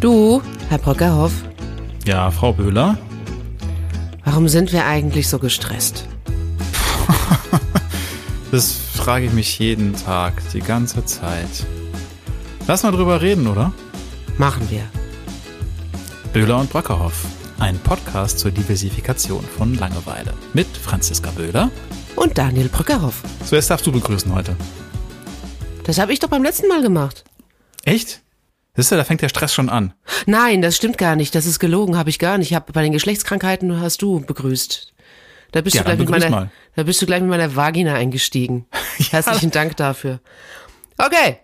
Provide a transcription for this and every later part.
Du, Herr Brockerhoff, Ja, Frau Böhler. warum sind wir eigentlich so gestresst? Das frage ich mich jeden Tag, die ganze Zeit. Lass mal drüber reden, oder? Machen wir. Böhler und Brockerhoff. Ein Podcast zur Diversifikation von Langeweile. Mit Franziska Böhler. Und Daniel Brockerhoff. Zuerst darfst du begrüßen heute. Das habe ich doch beim letzten Mal gemacht. Echt? Siehst du, da fängt der Stress schon an. Nein, das stimmt gar nicht. Das ist gelogen, habe ich gar nicht. Ich hab, bei den Geschlechtskrankheiten hast du begrüßt. Da bist, Ja, du gleich mit meiner, mal. da bist du gleich mit meiner Vagina eingestiegen. Herzlichen Dank dafür. Okay.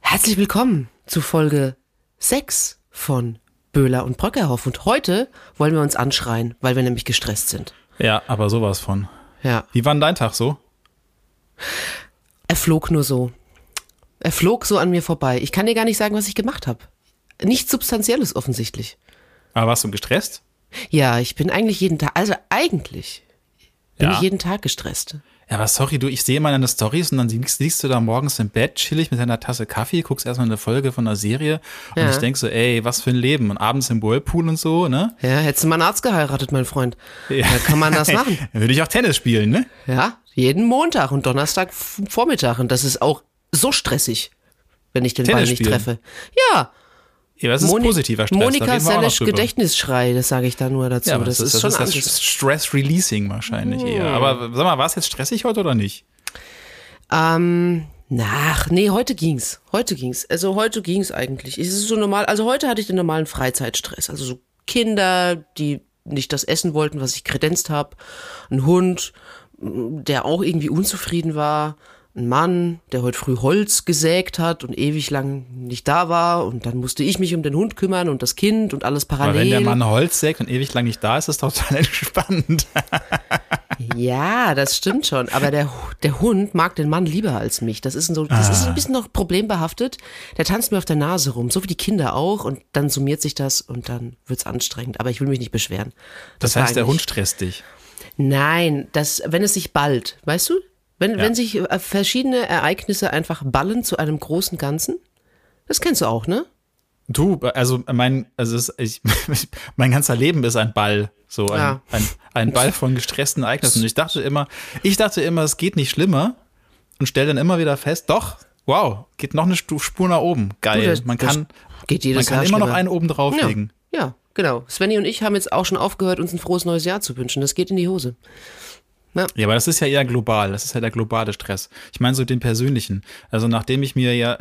Herzlich willkommen zu Folge 6 von Böhler und Brockerhoff. Und heute wollen wir uns anschreien, weil wir nämlich gestresst sind. Ja, aber sowas von. Ja. Wie war denn dein Tag so? Er flog nur so. Er flog so an mir vorbei. Ich kann dir gar nicht sagen, was ich gemacht habe. Nichts Substanzielles offensichtlich. Aber warst du gestresst? Ja, ich bin eigentlich jeden Tag, also eigentlich bin Ja. ich jeden Tag gestresst. Ja, aber sorry, du, ich sehe mal deine Stories und dann liegst, liegst du da morgens im Bett, chillig mit deiner Tasse Kaffee, guckst erstmal eine Folge von einer Serie und Ja. ich denk so, ey, was für ein Leben. Und abends im Whirlpool und so, ne? Ja, hättest du mal einen Arzt geheiratet, mein Freund. Da kann man das machen. Dann würde ich auch Tennis spielen, ne? Ja, jeden Montag und Donnerstag Vormittag. Und das ist auch so stressig, wenn ich den Ball Tennis nicht spielen? treffe. Ja, Ja, das ist Moni- positiver Stress. Monika drüber. Gedächtnisschrei, das sage ich da nur dazu. Ja, das, das, ist schon das, anders. ist das Stress-Releasing wahrscheinlich Hm. eher. Aber sag mal, war es jetzt stressig heute oder nicht? Ähm, nach, nee, heute ging's. Heute ging's. Also heute ging's eigentlich. Es ist so normal. Also heute hatte ich den normalen Freizeitstress. Also so Kinder, die nicht das essen wollten, was ich kredenzt habe. Ein Hund, der auch irgendwie unzufrieden war. Ein Mann, der heute früh Holz gesägt hat und ewig lang nicht da war. Und dann musste ich mich um den Hund kümmern und das Kind und alles parallel. wenn der Mann Holz sägt und ewig lang nicht da ist, ist das total entspannt. Ja, das stimmt schon. Aber der, der Hund mag den Mann lieber als mich. Das ist, ein so, das ist ein bisschen noch problembehaftet. Der tanzt mir auf der Nase rum, so wie die Kinder auch. Und dann summiert sich das und dann wird's anstrengend. Aber ich will mich nicht beschweren. Das, war heißt, der Hund stresst dich. Nein, das, wenn es sich ballt, weißt du? Wenn, Ja. wenn sich äh, verschiedene Ereignisse einfach ballen zu einem großen Ganzen. Das kennst du auch, ne? Du, also mein, also es, ich, mein ganzer Leben ist ein Ball, so ein, Ja. ein, ein Ball von gestressten Ereignissen. Und ich dachte immer, ich dachte immer, es geht nicht schlimmer und stell dann immer wieder fest, doch, wow, geht noch eine Spur nach oben, geil. Du, das- man kann, geht man jedes kann Jahr immer noch einen oben drauflegen. Ja, ja, genau. Svenny und ich haben jetzt auch schon aufgehört, uns ein frohes neues Jahr zu wünschen. Das geht in die Hose. Ja, aber das ist ja eher global. Das ist ja der globale Stress. Ich meine so den persönlichen. Also nachdem ich mir ja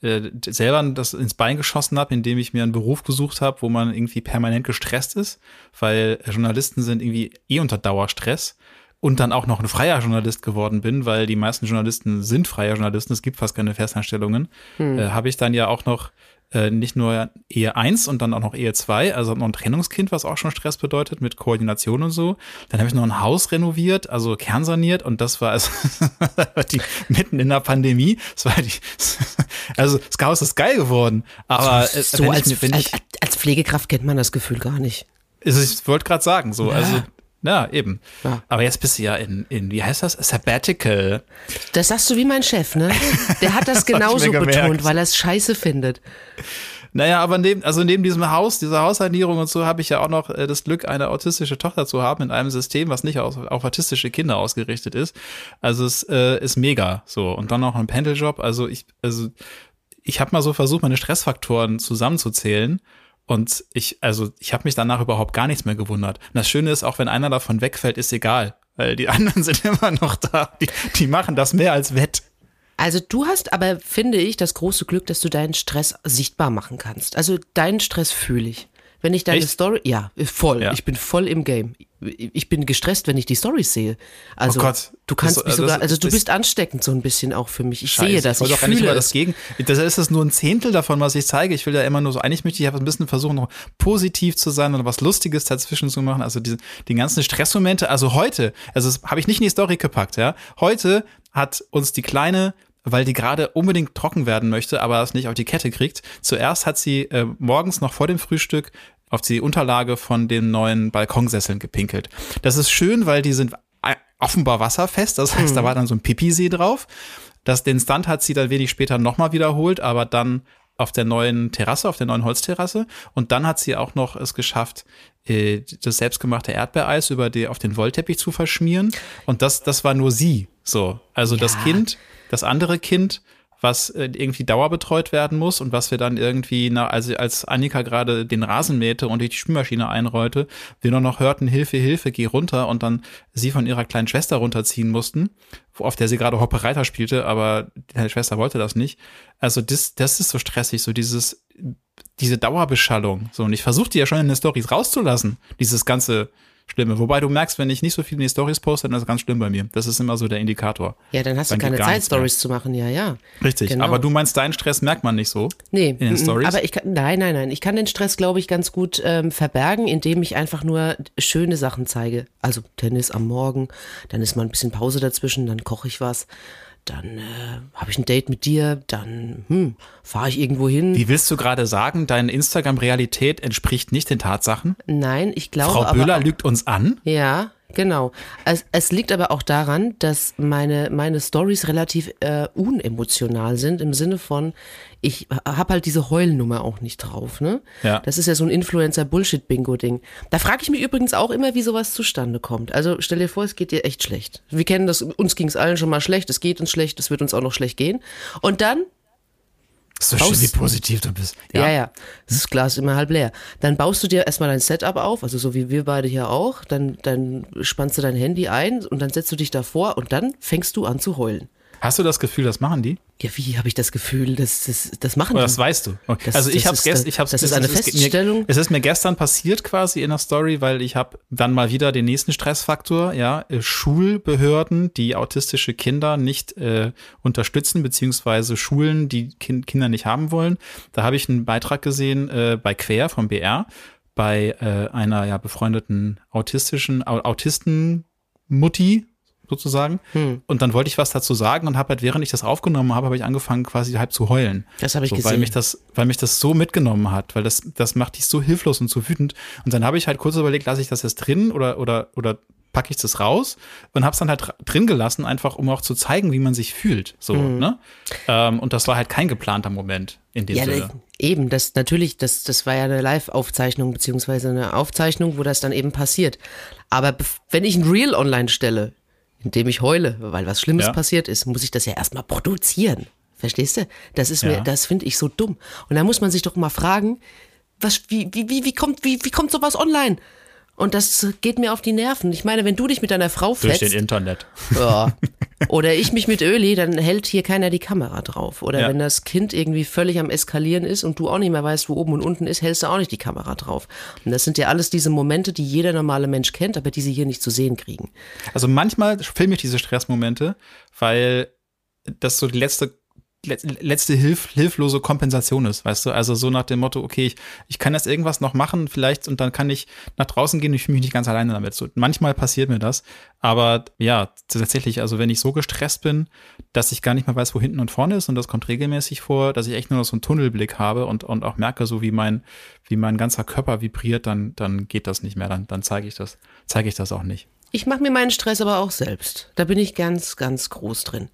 äh, selber das ins Bein geschossen habe, indem ich mir einen Beruf gesucht habe, wo man irgendwie permanent gestresst ist, weil Journalisten sind irgendwie eh unter Dauerstress und dann auch noch ein freier Journalist geworden bin, weil die meisten Journalisten sind freier Journalisten, es gibt fast keine Festanstellungen, äh, habe ich dann ja auch noch äh, nicht nur Ehe 1 und dann auch noch Ehe 2, also noch ein Trennungskind, was auch schon Stress bedeutet, mit Koordination und so. Dann habe ich noch ein Haus renoviert, also kernsaniert und das war also die, mitten in der Pandemie. Das war die, also das Chaos ist geil geworden, aber äh, so als, mir- als, als Pflegekraft kennt man das Gefühl gar nicht. also ich wollte gerade sagen, so, also ja, eben. Ja. Aber jetzt bist du ja in, in, wie heißt das? Sabbatical. Das sagst du wie mein Chef, ne? Der hat das mir genauso betont, weil er es scheiße findet. Naja, aber neben, also neben diesem Haus, dieser Haussanierung und so, habe ich ja auch noch äh, das Glück, eine autistische Tochter zu haben in einem System, was nicht auf, auf autistische Kinder ausgerichtet ist. Also es äh, ist mega so. Und dann noch ein Pendeljob. Also ich, also ich habe mal so versucht, meine Stressfaktoren zusammenzuzählen. Und ich, also ich habe mich danach überhaupt gar nichts mehr gewundert. Und das Schöne ist, auch wenn einer davon wegfällt, ist egal. Weil die anderen sind immer noch da. Die, die machen das mehr als wett. Also du hast aber, finde ich, das große Glück, dass du deinen Stress sichtbar machen kannst. Also deinen Stress fühle ich. Wenn ich deine Echt? Story, ja, voll. Ja. Ich bin voll im Game. Ich bin gestresst, wenn ich die Stories sehe. Also Oh du kannst Das- mich also sogar, also du bist ansteckend so ein bisschen auch für mich. Ich Scheiße, sehe das, ich, auch gar nicht fühle mal es. das Gegen. Das ist das nur ein Zehntel davon, was ich zeige. Ich will ja immer nur so, eigentlich möchte ich ein bisschen versuchen, noch positiv zu sein und was Lustiges dazwischen zu machen. Also diese, die ganzen Stressmomente. Also heute, also das habe ich nicht in die Story gepackt, ja. Heute hat uns die Kleine weil die gerade unbedingt trocken werden möchte, aber es nicht auf die Kette kriegt. Zuerst hat sie äh, morgens noch vor dem Frühstück auf die Unterlage von den neuen Balkonsesseln gepinkelt. Das ist schön, weil die sind offenbar wasserfest. Das heißt, da war dann so ein Pipi-See drauf. Das, den Stunt hat sie dann wenig später nochmal wiederholt, aber dann auf der neuen Terrasse, auf der neuen Holzterrasse. Und dann hat sie auch noch es geschafft, äh, das selbstgemachte Erdbeereis über die, auf den Wollteppich zu verschmieren. Und das, das war nur sie. So. Also ja. das Kind, das andere Kind was äh, irgendwie dauerbetreut werden muss und was wir dann irgendwie, na, also als Annika gerade den Rasen mähte und die Spülmaschine einrollte, wir nur noch hörten, Hilfe, Hilfe, geh runter und dann sie von ihrer kleinen Schwester runterziehen mussten, auf der sie gerade Hoppereiter spielte, aber die Schwester wollte das nicht. Also das, das ist so stressig, so dieses, diese Dauerbeschallung. So, und ich versuchte ja schon in den Stories rauszulassen, dieses ganze Schlimme. Wobei du merkst, wenn ich nicht so viel in die Stories poste, dann ist es ganz schlimm bei mir. Das ist immer so der Indikator. Ja, dann hast dann du keine Zeit, Stories zu machen, ja, ja. Richtig, genau. aber du meinst, deinen Stress merkt man nicht so nee, in den Stories? Aber ich kann, nein, nein, nein. Ich kann den Stress, glaube ich, ganz gut ähm, verbergen, indem ich einfach nur schöne Sachen zeige. Also Tennis am Morgen, dann ist mal ein bisschen Pause dazwischen, dann koche ich was dann äh, habe ich ein Date mit dir, dann hm, fahre ich irgendwo hin. Wie willst du gerade sagen, deine Instagram-Realität entspricht nicht den Tatsachen? Nein, ich glaube. Frau Böhler aber, lügt uns an? Ja, Genau. Es, es liegt aber auch daran, dass meine, meine Stories relativ äh, unemotional sind, im Sinne von, ich habe halt diese Heulnummer auch nicht drauf. Ne? Ja. Das ist ja so ein Influencer-Bullshit-Bingo-Ding. Da frage ich mich übrigens auch immer, wie sowas zustande kommt. Also stell dir vor, es geht dir echt schlecht. Wir kennen das, uns ging es allen schon mal schlecht, es geht uns schlecht, es wird uns auch noch schlecht gehen. Und dann so schön, wie positiv du bist. Ja. ja, ja. Das Glas ist immer halb leer. Dann baust du dir erstmal dein Setup auf, also so wie wir beide hier auch. Dann, dann spannst du dein Handy ein und dann setzt du dich davor und dann fängst du an zu heulen. Hast du das Gefühl, das machen die? Ja, wie habe ich das Gefühl, das, das, das machen Oder die? Das weißt du. Okay. Das, also ich habe gestern, ich habe das ist eine Feststellung. Es ist mir gestern passiert quasi in der Story, weil ich habe dann mal wieder den nächsten Stressfaktor, ja, äh, Schulbehörden, die autistische Kinder nicht äh, unterstützen beziehungsweise Schulen, die kind, Kinder nicht haben wollen. Da habe ich einen Beitrag gesehen äh, bei Quer vom BR bei äh, einer ja befreundeten autistischen Autisten Mutti, sozusagen. Hm. Und dann wollte ich was dazu sagen und habe halt, während ich das aufgenommen habe, habe ich angefangen quasi halb zu heulen. Das habe ich so, gesehen. Weil mich das, weil mich das so mitgenommen hat, weil das, das macht dich so hilflos und so wütend. Und dann habe ich halt kurz überlegt, lasse ich das jetzt drin oder, oder, oder packe ich das raus und habe es dann halt drin gelassen, einfach um auch zu zeigen, wie man sich fühlt. So, mhm. ne? Ähm, und das war halt kein geplanter Moment in dem ja, Sinne. Eben, das natürlich, das, das war ja eine Live-Aufzeichnung, beziehungsweise eine Aufzeichnung, wo das dann eben passiert. Aber wenn ich ein Reel online stelle, indem ich heule, weil was Schlimmes ja. passiert ist, muss ich das ja erstmal produzieren. Verstehst du? Das ist ja. mir, das finde ich so dumm. Und da muss man sich doch mal fragen, was, wie, wie, wie, wie kommt, wie, wie kommt sowas online? Und das geht mir auf die Nerven. Ich meine, wenn du dich mit deiner Frau fetzt. Durch den Internet. Ja. Oder ich mich mit Öli, dann hält hier keiner die Kamera drauf. Oder ja. wenn das Kind irgendwie völlig am Eskalieren ist und du auch nicht mehr weißt, wo oben und unten ist, hältst du auch nicht die Kamera drauf. Und das sind ja alles diese Momente, die jeder normale Mensch kennt, aber die sie hier nicht zu sehen kriegen. Also manchmal filme ich diese Stressmomente, weil das so die letzte letzte Hilf, hilflose Kompensation ist, weißt du? Also so nach dem Motto, okay, ich, ich kann jetzt irgendwas noch machen vielleicht und dann kann ich nach draußen gehen ich fühle mich nicht ganz alleine damit. So, manchmal passiert mir das, aber ja, tatsächlich, also wenn ich so gestresst bin, dass ich gar nicht mehr weiß, wo hinten und vorne ist und das kommt regelmäßig vor, dass ich echt nur noch so einen Tunnelblick habe und, und auch merke, so wie mein, wie mein ganzer Körper vibriert, dann, dann geht das nicht mehr, dann, dann zeige ich das, zeige ich das auch nicht. Ich mache mir meinen Stress aber auch selbst. Da bin ich ganz, ganz groß drin.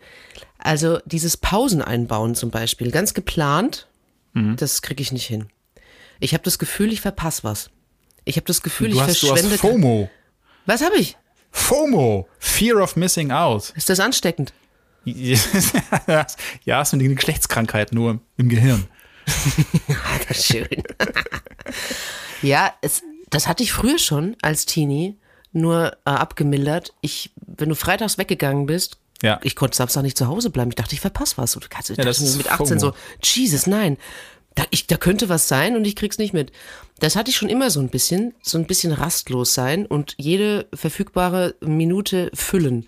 Also dieses Pausen einbauen zum Beispiel, ganz geplant, mhm. das kriege ich nicht hin. Ich habe das Gefühl, ich verpasse was. Ich habe das Gefühl, du ich hast, verschwende. Du hast FOMO. Was habe ich? FOMO, Fear of Missing Out. Ist das ansteckend? ja, ist eine Geschlechtskrankheit nur im Gehirn. das schön. ja, es, das hatte ich früher schon als Teenie nur äh, abgemildert. Ich, wenn du freitags weggegangen bist, ja. ich konnte Samstag nicht zu Hause bleiben. Ich dachte, ich verpasse was. Und kannst, ja, das ist mit 18 FOMO. so, Jesus, nein. Da, ich, da könnte was sein und ich krieg's nicht mit. Das hatte ich schon immer so ein bisschen, so ein bisschen rastlos sein und jede verfügbare Minute füllen.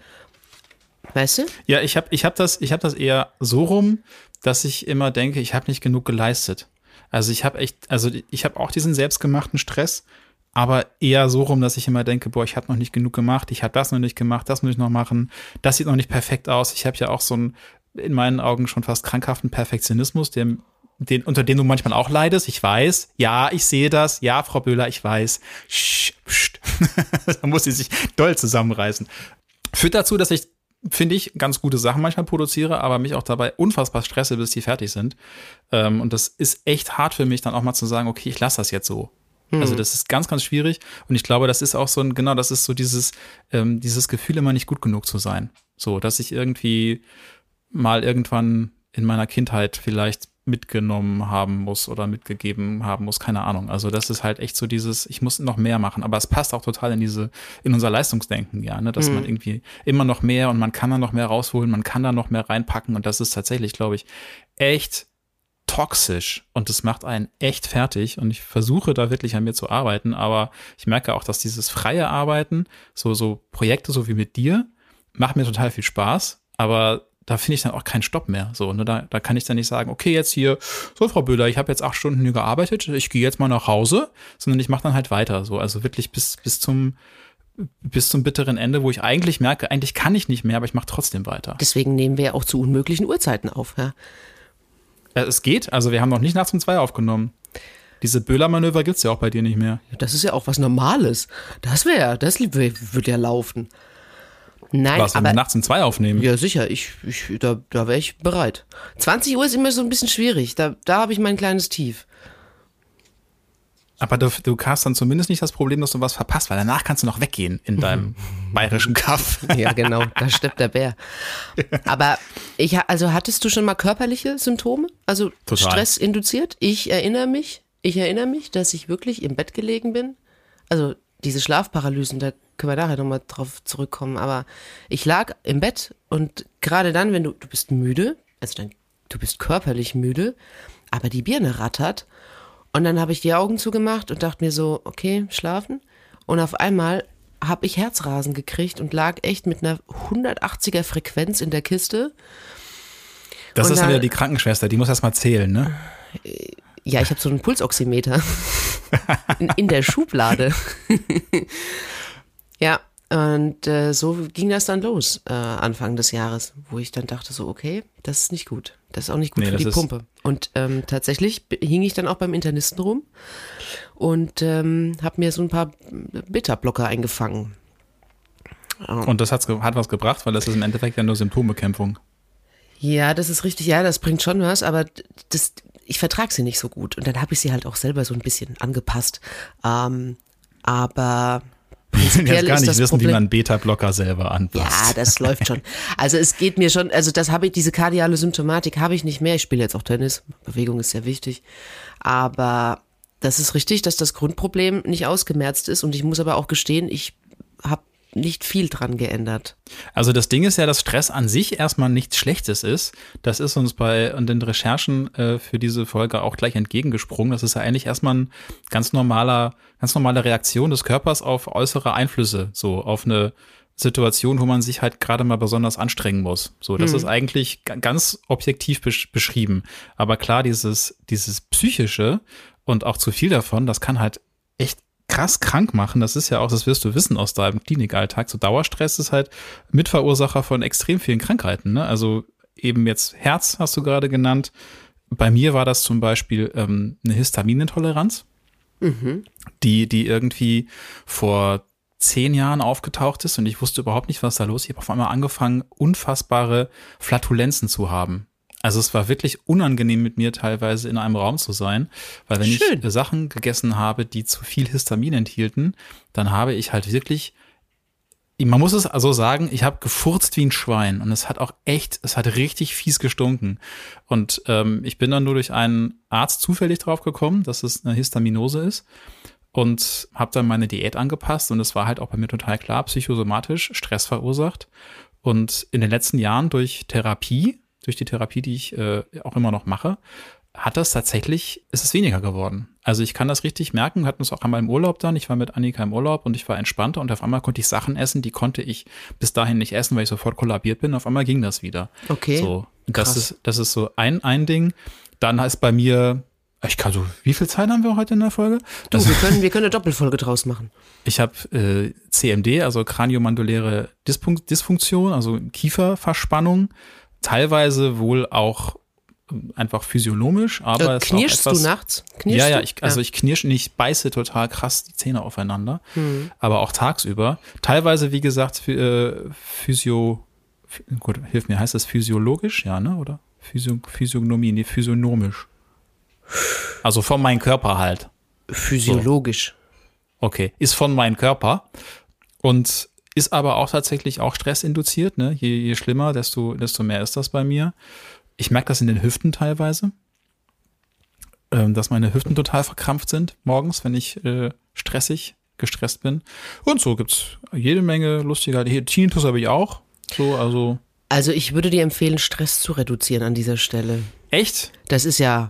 Weißt du? Ja, ich habe ich hab das, ich hab das eher so rum, dass ich immer denke, ich habe nicht genug geleistet. Also ich habe echt, also ich habe auch diesen selbstgemachten Stress aber eher so rum, dass ich immer denke, boah, ich habe noch nicht genug gemacht, ich habe das noch nicht gemacht, das muss ich noch machen, das sieht noch nicht perfekt aus. Ich habe ja auch so einen in meinen Augen schon fast krankhaften Perfektionismus, der, den, unter dem du manchmal auch leidest. Ich weiß, ja, ich sehe das, ja, Frau Böhler, ich weiß. Sch, da muss sie sich doll zusammenreißen. Führt dazu, dass ich finde ich, ganz gute Sachen manchmal produziere, aber mich auch dabei unfassbar stresse, bis die fertig sind. Ähm, und das ist echt hart für mich, dann auch mal zu sagen, okay, ich lasse das jetzt so. Mhm. Also das ist ganz, ganz schwierig. Und ich glaube, das ist auch so ein, genau, das ist so dieses, ähm, dieses Gefühl, immer nicht gut genug zu sein. So, dass ich irgendwie mal irgendwann in meiner Kindheit vielleicht mitgenommen haben muss oder mitgegeben haben muss, keine Ahnung. Also das ist halt echt so dieses, ich muss noch mehr machen, aber es passt auch total in diese, in unser Leistungsdenken, ja, ne? dass mhm. man irgendwie immer noch mehr und man kann da noch mehr rausholen, man kann da noch mehr reinpacken und das ist tatsächlich, glaube ich, echt toxisch und das macht einen echt fertig und ich versuche da wirklich an mir zu arbeiten, aber ich merke auch, dass dieses freie Arbeiten, so, so Projekte so wie mit dir, macht mir total viel Spaß, aber da finde ich dann auch keinen Stopp mehr. So, ne? da, da kann ich dann nicht sagen, okay, jetzt hier, so Frau Böhler, ich habe jetzt acht Stunden hier gearbeitet, ich gehe jetzt mal nach Hause, sondern ich mache dann halt weiter. So, also wirklich bis, bis zum bis zum bitteren Ende, wo ich eigentlich merke, eigentlich kann ich nicht mehr, aber ich mache trotzdem weiter. Deswegen nehmen wir ja auch zu unmöglichen Uhrzeiten auf, ja. Äh, es geht, also wir haben noch nicht nachts um zwei aufgenommen. Diese Böhler-Manöver gibt es ja auch bei dir nicht mehr. Das ist ja auch was Normales. Das wäre, das würde ja laufen. Nein, Was, wenn aber, wir nachts um zwei aufnehmen? Ja, sicher. Ich, ich, da da wäre ich bereit. 20 Uhr ist immer so ein bisschen schwierig. Da, da habe ich mein kleines Tief. Aber du, du hast dann zumindest nicht das Problem, dass du was verpasst, weil danach kannst du noch weggehen in deinem bayerischen Kaff. Ja, genau, da steppt der Bär. Aber ich, also hattest du schon mal körperliche Symptome? Also Total. Stress induziert? Ich erinnere mich, ich erinnere mich, dass ich wirklich im Bett gelegen bin. Also diese Schlafparalysen, da können wir nachher nochmal drauf zurückkommen. Aber ich lag im Bett und gerade dann, wenn du, du bist müde, also dann, du bist körperlich müde, aber die Birne rattert. Und dann habe ich die Augen zugemacht und dachte mir so, okay, schlafen. Und auf einmal habe ich Herzrasen gekriegt und lag echt mit einer 180er Frequenz in der Kiste. Das und ist dann wieder die Krankenschwester, die muss erst mal zählen, ne? Ja, ich habe so einen Pulsoximeter in, in der Schublade. Ja, und äh, so ging das dann los, äh, Anfang des Jahres, wo ich dann dachte so, okay, das ist nicht gut. Das ist auch nicht gut nee, für die Pumpe. Und ähm, tatsächlich hing ich dann auch beim Internisten rum und ähm, habe mir so ein paar Beta-Blocker eingefangen. Und das hat, hat was gebracht, weil das ist im Endeffekt ja nur Symptombekämpfung. Ja, das ist richtig, ja, das bringt schon was, aber das, ich vertrage sie nicht so gut. Und dann habe ich sie halt auch selber so ein bisschen angepasst. Ähm, aber prinzipiell jetzt gar nicht wissen, Problem, wie man Beta-Blocker selber anpasst. Ja, das läuft schon. Also es geht mir schon, also das habe ich, diese kardiale Symptomatik habe ich nicht mehr. Ich spiele jetzt auch Tennis. Bewegung ist sehr wichtig. Aber das ist richtig, dass das Grundproblem nicht ausgemerzt ist. Und ich muss aber auch gestehen, ich habe nicht viel dran geändert. Also das Ding ist ja, dass Stress an sich erstmal nichts Schlechtes ist. Das ist uns bei den Recherchen äh, für diese Folge auch gleich entgegengesprungen. Das ist ja eigentlich erstmal ein ganz normaler, ganz normale Reaktion des Körpers auf äußere Einflüsse, so auf eine Situation, wo man sich halt gerade mal besonders anstrengen muss. So, das mhm. ist eigentlich ganz objektiv besch beschrieben. Aber klar, dieses, dieses psychische und auch zu viel davon, das kann halt echt krass krank machen. Das ist ja auch, das wirst du wissen aus deinem Klinikalltag. So Dauerstress ist halt Mitverursacher von extrem vielen Krankheiten. Ne? Also eben jetzt Herz hast du gerade genannt. Bei mir war das zum Beispiel ähm, eine Histaminintoleranz, mhm. die, die irgendwie vor zehn Jahren aufgetaucht ist und ich wusste überhaupt nicht, was da los ist. Ich habe auf einmal angefangen, unfassbare Flatulenzen zu haben. Also es war wirklich unangenehm mit mir teilweise in einem Raum zu sein, weil wenn Schön. ich Sachen gegessen habe, die zu viel Histamin enthielten, dann habe ich halt wirklich man muss es also sagen, ich habe gefurzt wie ein Schwein und es hat auch echt, es hat richtig fies gestunken. Und ähm, ich bin dann nur durch einen Arzt zufällig drauf gekommen, dass es eine Histaminose ist und habe dann meine Diät angepasst und es war halt auch bei mir total klar, psychosomatisch Stress verursacht. Und in den letzten Jahren durch Therapie durch die Therapie, die ich äh, auch immer noch mache, hat das tatsächlich, ist es weniger geworden. Also ich kann das richtig merken, wir hatten es auch einmal im Urlaub dann, ich war mit Annika im Urlaub und ich war entspannter und auf einmal konnte ich Sachen essen, die konnte ich bis dahin nicht essen, weil ich sofort kollabiert bin, auf einmal ging das wieder. Okay. So, das Krass. ist, das ist so ein, ein Ding. Dann heißt bei mir, ich kann so, wie viel Zeit haben wir heute in der Folge? Du, also, wir können, wir können eine Doppelfolge draus machen. Ich habe äh, CMD, also kraniomanduläre Dysfunktion, also Kieferverspannung teilweise wohl auch ähm, einfach physiologisch, aber äh, knirschst etwas, du nachts? Knirschst ja, ja, ich, also ich knirsche nicht, ich beiße total krass die Zähne aufeinander, mhm. aber auch tagsüber. Teilweise, wie gesagt, äh, Physio, gut, hilf mir, heißt das physiologisch, ja, ne? Oder Physio Physiognomie, nee, physiognomisch. Also von meinem Körper halt. Physiologisch. So. Okay, ist von meinem Körper und ist aber auch tatsächlich auch stressinduziert, ne? Je, je schlimmer, desto, desto mehr ist das bei mir. Ich merke das in den Hüften teilweise, ähm, dass meine Hüften total verkrampft sind morgens, wenn ich äh, stressig, gestresst bin. Und so gibt's jede Menge lustiger. Tinnitus habe ich auch. So, also. Also ich würde dir empfehlen, Stress zu reduzieren an dieser Stelle. Echt? Das ist ja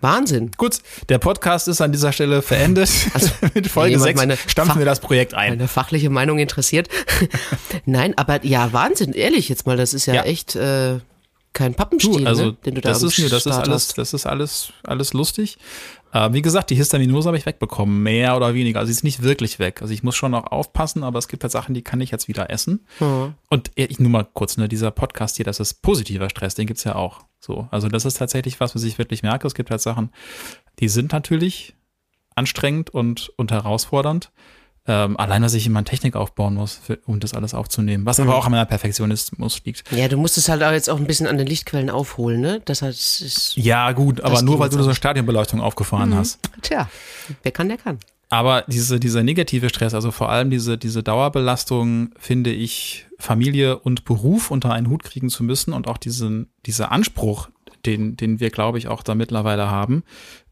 Wahnsinn. Gut, der Podcast ist an dieser Stelle verendet. Also, Mit Folge 6 stampfen wir das Projekt ein. Meine fachliche Meinung interessiert. Nein, aber ja, Wahnsinn, ehrlich jetzt mal, das ist ja, ja. echt äh, kein Pappenstiel, du, also, ne, den du da das ist, das ist alles, das ist alles, alles lustig. Äh, wie gesagt, die Histaminose habe ich wegbekommen, mehr oder weniger. Also sie ist nicht wirklich weg. Also ich muss schon noch aufpassen, aber es gibt halt Sachen, die kann ich jetzt wieder essen. Mhm. Und ich nur mal kurz, ne, dieser Podcast hier, das ist positiver Stress, den gibt's ja auch. So, also das ist tatsächlich was, was ich wirklich merke. Es gibt halt Sachen, die sind natürlich anstrengend und, und herausfordernd. Ähm, allein, dass ich immer Technik aufbauen muss, für, um das alles aufzunehmen. Was aber mhm. auch an meiner Perfektionismus liegt. Ja, du musst es halt auch jetzt auch ein bisschen an den Lichtquellen aufholen, ne? Das heißt, ist, ja, gut, aber nur weil du so eine Stadionbeleuchtung aufgefahren mhm. hast. Tja, wer kann, der kann. Aber diese, dieser negative Stress, also vor allem diese, diese Dauerbelastung, finde ich, Familie und Beruf unter einen Hut kriegen zu müssen und auch diesen, dieser Anspruch, den, den wir, glaube ich, auch da mittlerweile haben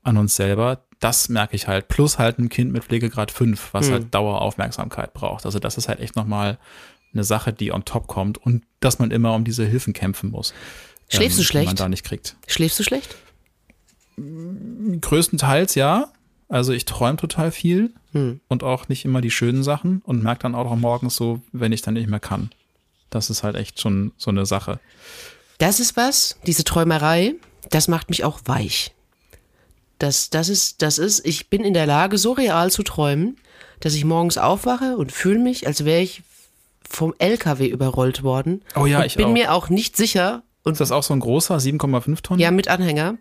an uns selber, das merke ich halt. Plus halt ein Kind mit Pflegegrad 5, was mhm. halt Daueraufmerksamkeit braucht. Also das ist halt echt nochmal eine Sache, die on top kommt und dass man immer um diese Hilfen kämpfen muss. Schläfst ähm, du schlecht? Die man da nicht kriegt. Schläfst du schlecht? Größtenteils ja. Also ich träume total viel hm. und auch nicht immer die schönen Sachen und merke dann auch morgens so, wenn ich dann nicht mehr kann. Das ist halt echt schon so eine Sache. Das ist was, diese Träumerei, das macht mich auch weich. Das, das ist, das ist, ich bin in der Lage, so real zu träumen, dass ich morgens aufwache und fühle mich, als wäre ich vom LKW überrollt worden. Oh ja, und ich bin auch. mir auch nicht sicher. Und ist das auch so ein großer, 7,5 Tonnen? Ja, mit Anhänger.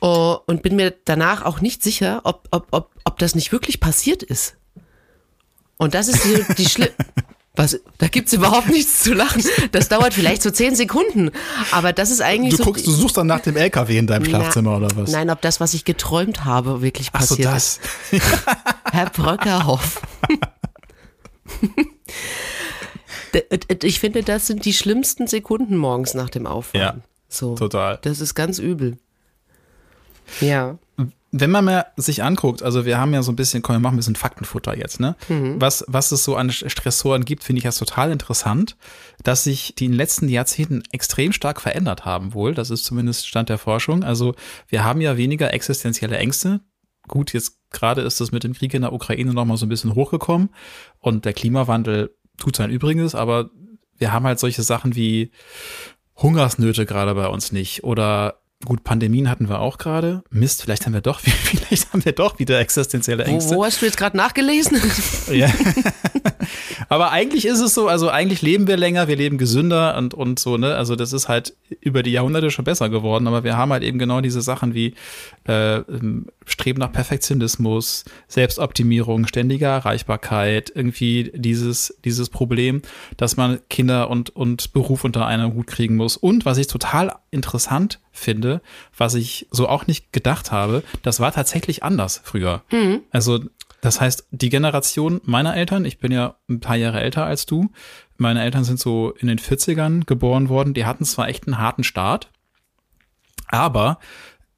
Oh, und bin mir danach auch nicht sicher, ob, ob, ob, ob das nicht wirklich passiert ist. Und das ist die, die schlimm. Was, da gibt's überhaupt nichts zu lachen. Das dauert vielleicht so zehn Sekunden. Aber das ist eigentlich. Du so, guckst, du suchst dann nach dem LKW in deinem Schlafzimmer na, oder was? Nein, ob das, was ich geträumt habe, wirklich passiert Ach so, das. ist. Herr Bröckerhoff. ich finde, das sind die schlimmsten Sekunden morgens nach dem Aufwachen. Ja, so, total. Das ist ganz übel. Ja wenn man mal sich anguckt, also wir haben ja so ein bisschen, komm, wir machen ein bisschen Faktenfutter jetzt, ne? Mhm. Was, was es so an Stressoren gibt, finde ich das total interessant, dass sich die in den letzten Jahrzehnten extrem stark verändert haben wohl. Das ist zumindest Stand der Forschung. Also wir haben ja weniger existenzielle Ängste. Gut, jetzt gerade ist das mit dem Krieg in der Ukraine noch mal so ein bisschen hochgekommen und der Klimawandel tut sein Übriges, aber wir haben halt solche Sachen wie Hungersnöte gerade bei uns nicht oder Gut, Pandemien hatten wir auch gerade. Mist, vielleicht haben wir doch, vielleicht haben wir doch wieder existenzielle Ängste. Wo, wo hast du jetzt gerade nachgelesen? ja. Aber eigentlich ist es so, also eigentlich leben wir länger, wir leben gesünder und, und so, ne? Also das ist halt über die Jahrhunderte schon besser geworden, aber wir haben halt eben genau diese Sachen wie äh, ähm, Streben nach Perfektionismus, Selbstoptimierung, ständige Erreichbarkeit, irgendwie dieses, dieses Problem, dass man Kinder und, und Beruf unter einen Hut kriegen muss. Und was ich total interessant finde, was ich so auch nicht gedacht habe, das war tatsächlich anders früher. Mhm. Also das heißt, die Generation meiner Eltern, ich bin ja ein paar Jahre älter als du, meine Eltern sind so in den 40ern geboren worden, die hatten zwar echt einen harten Start, aber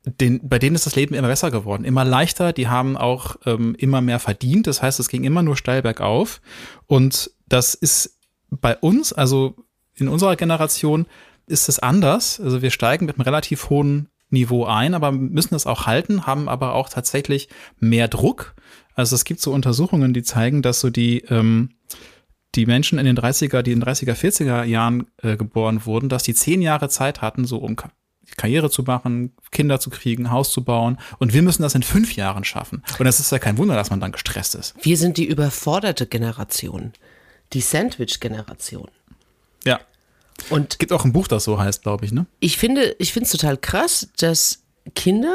den, bei denen ist das Leben immer besser geworden, immer leichter, die haben auch ähm, immer mehr verdient, das heißt, es ging immer nur steil bergauf. Und das ist bei uns, also in unserer Generation, ist es anders, also wir steigen mit einem relativ hohen Niveau ein, aber müssen es auch halten, haben aber auch tatsächlich mehr Druck also es gibt so Untersuchungen, die zeigen, dass so die, ähm, die Menschen in den 30er, die in den 30er, 40er Jahren äh, geboren wurden, dass die zehn Jahre Zeit hatten, so um Karriere zu machen, Kinder zu kriegen, Haus zu bauen. Und wir müssen das in fünf Jahren schaffen. Und es ist ja kein Wunder, dass man dann gestresst ist. Wir sind die überforderte Generation. Die Sandwich-Generation. Ja. Und es gibt auch ein Buch, das so heißt, glaube ich, ne? Ich finde, ich finde es total krass, dass Kinder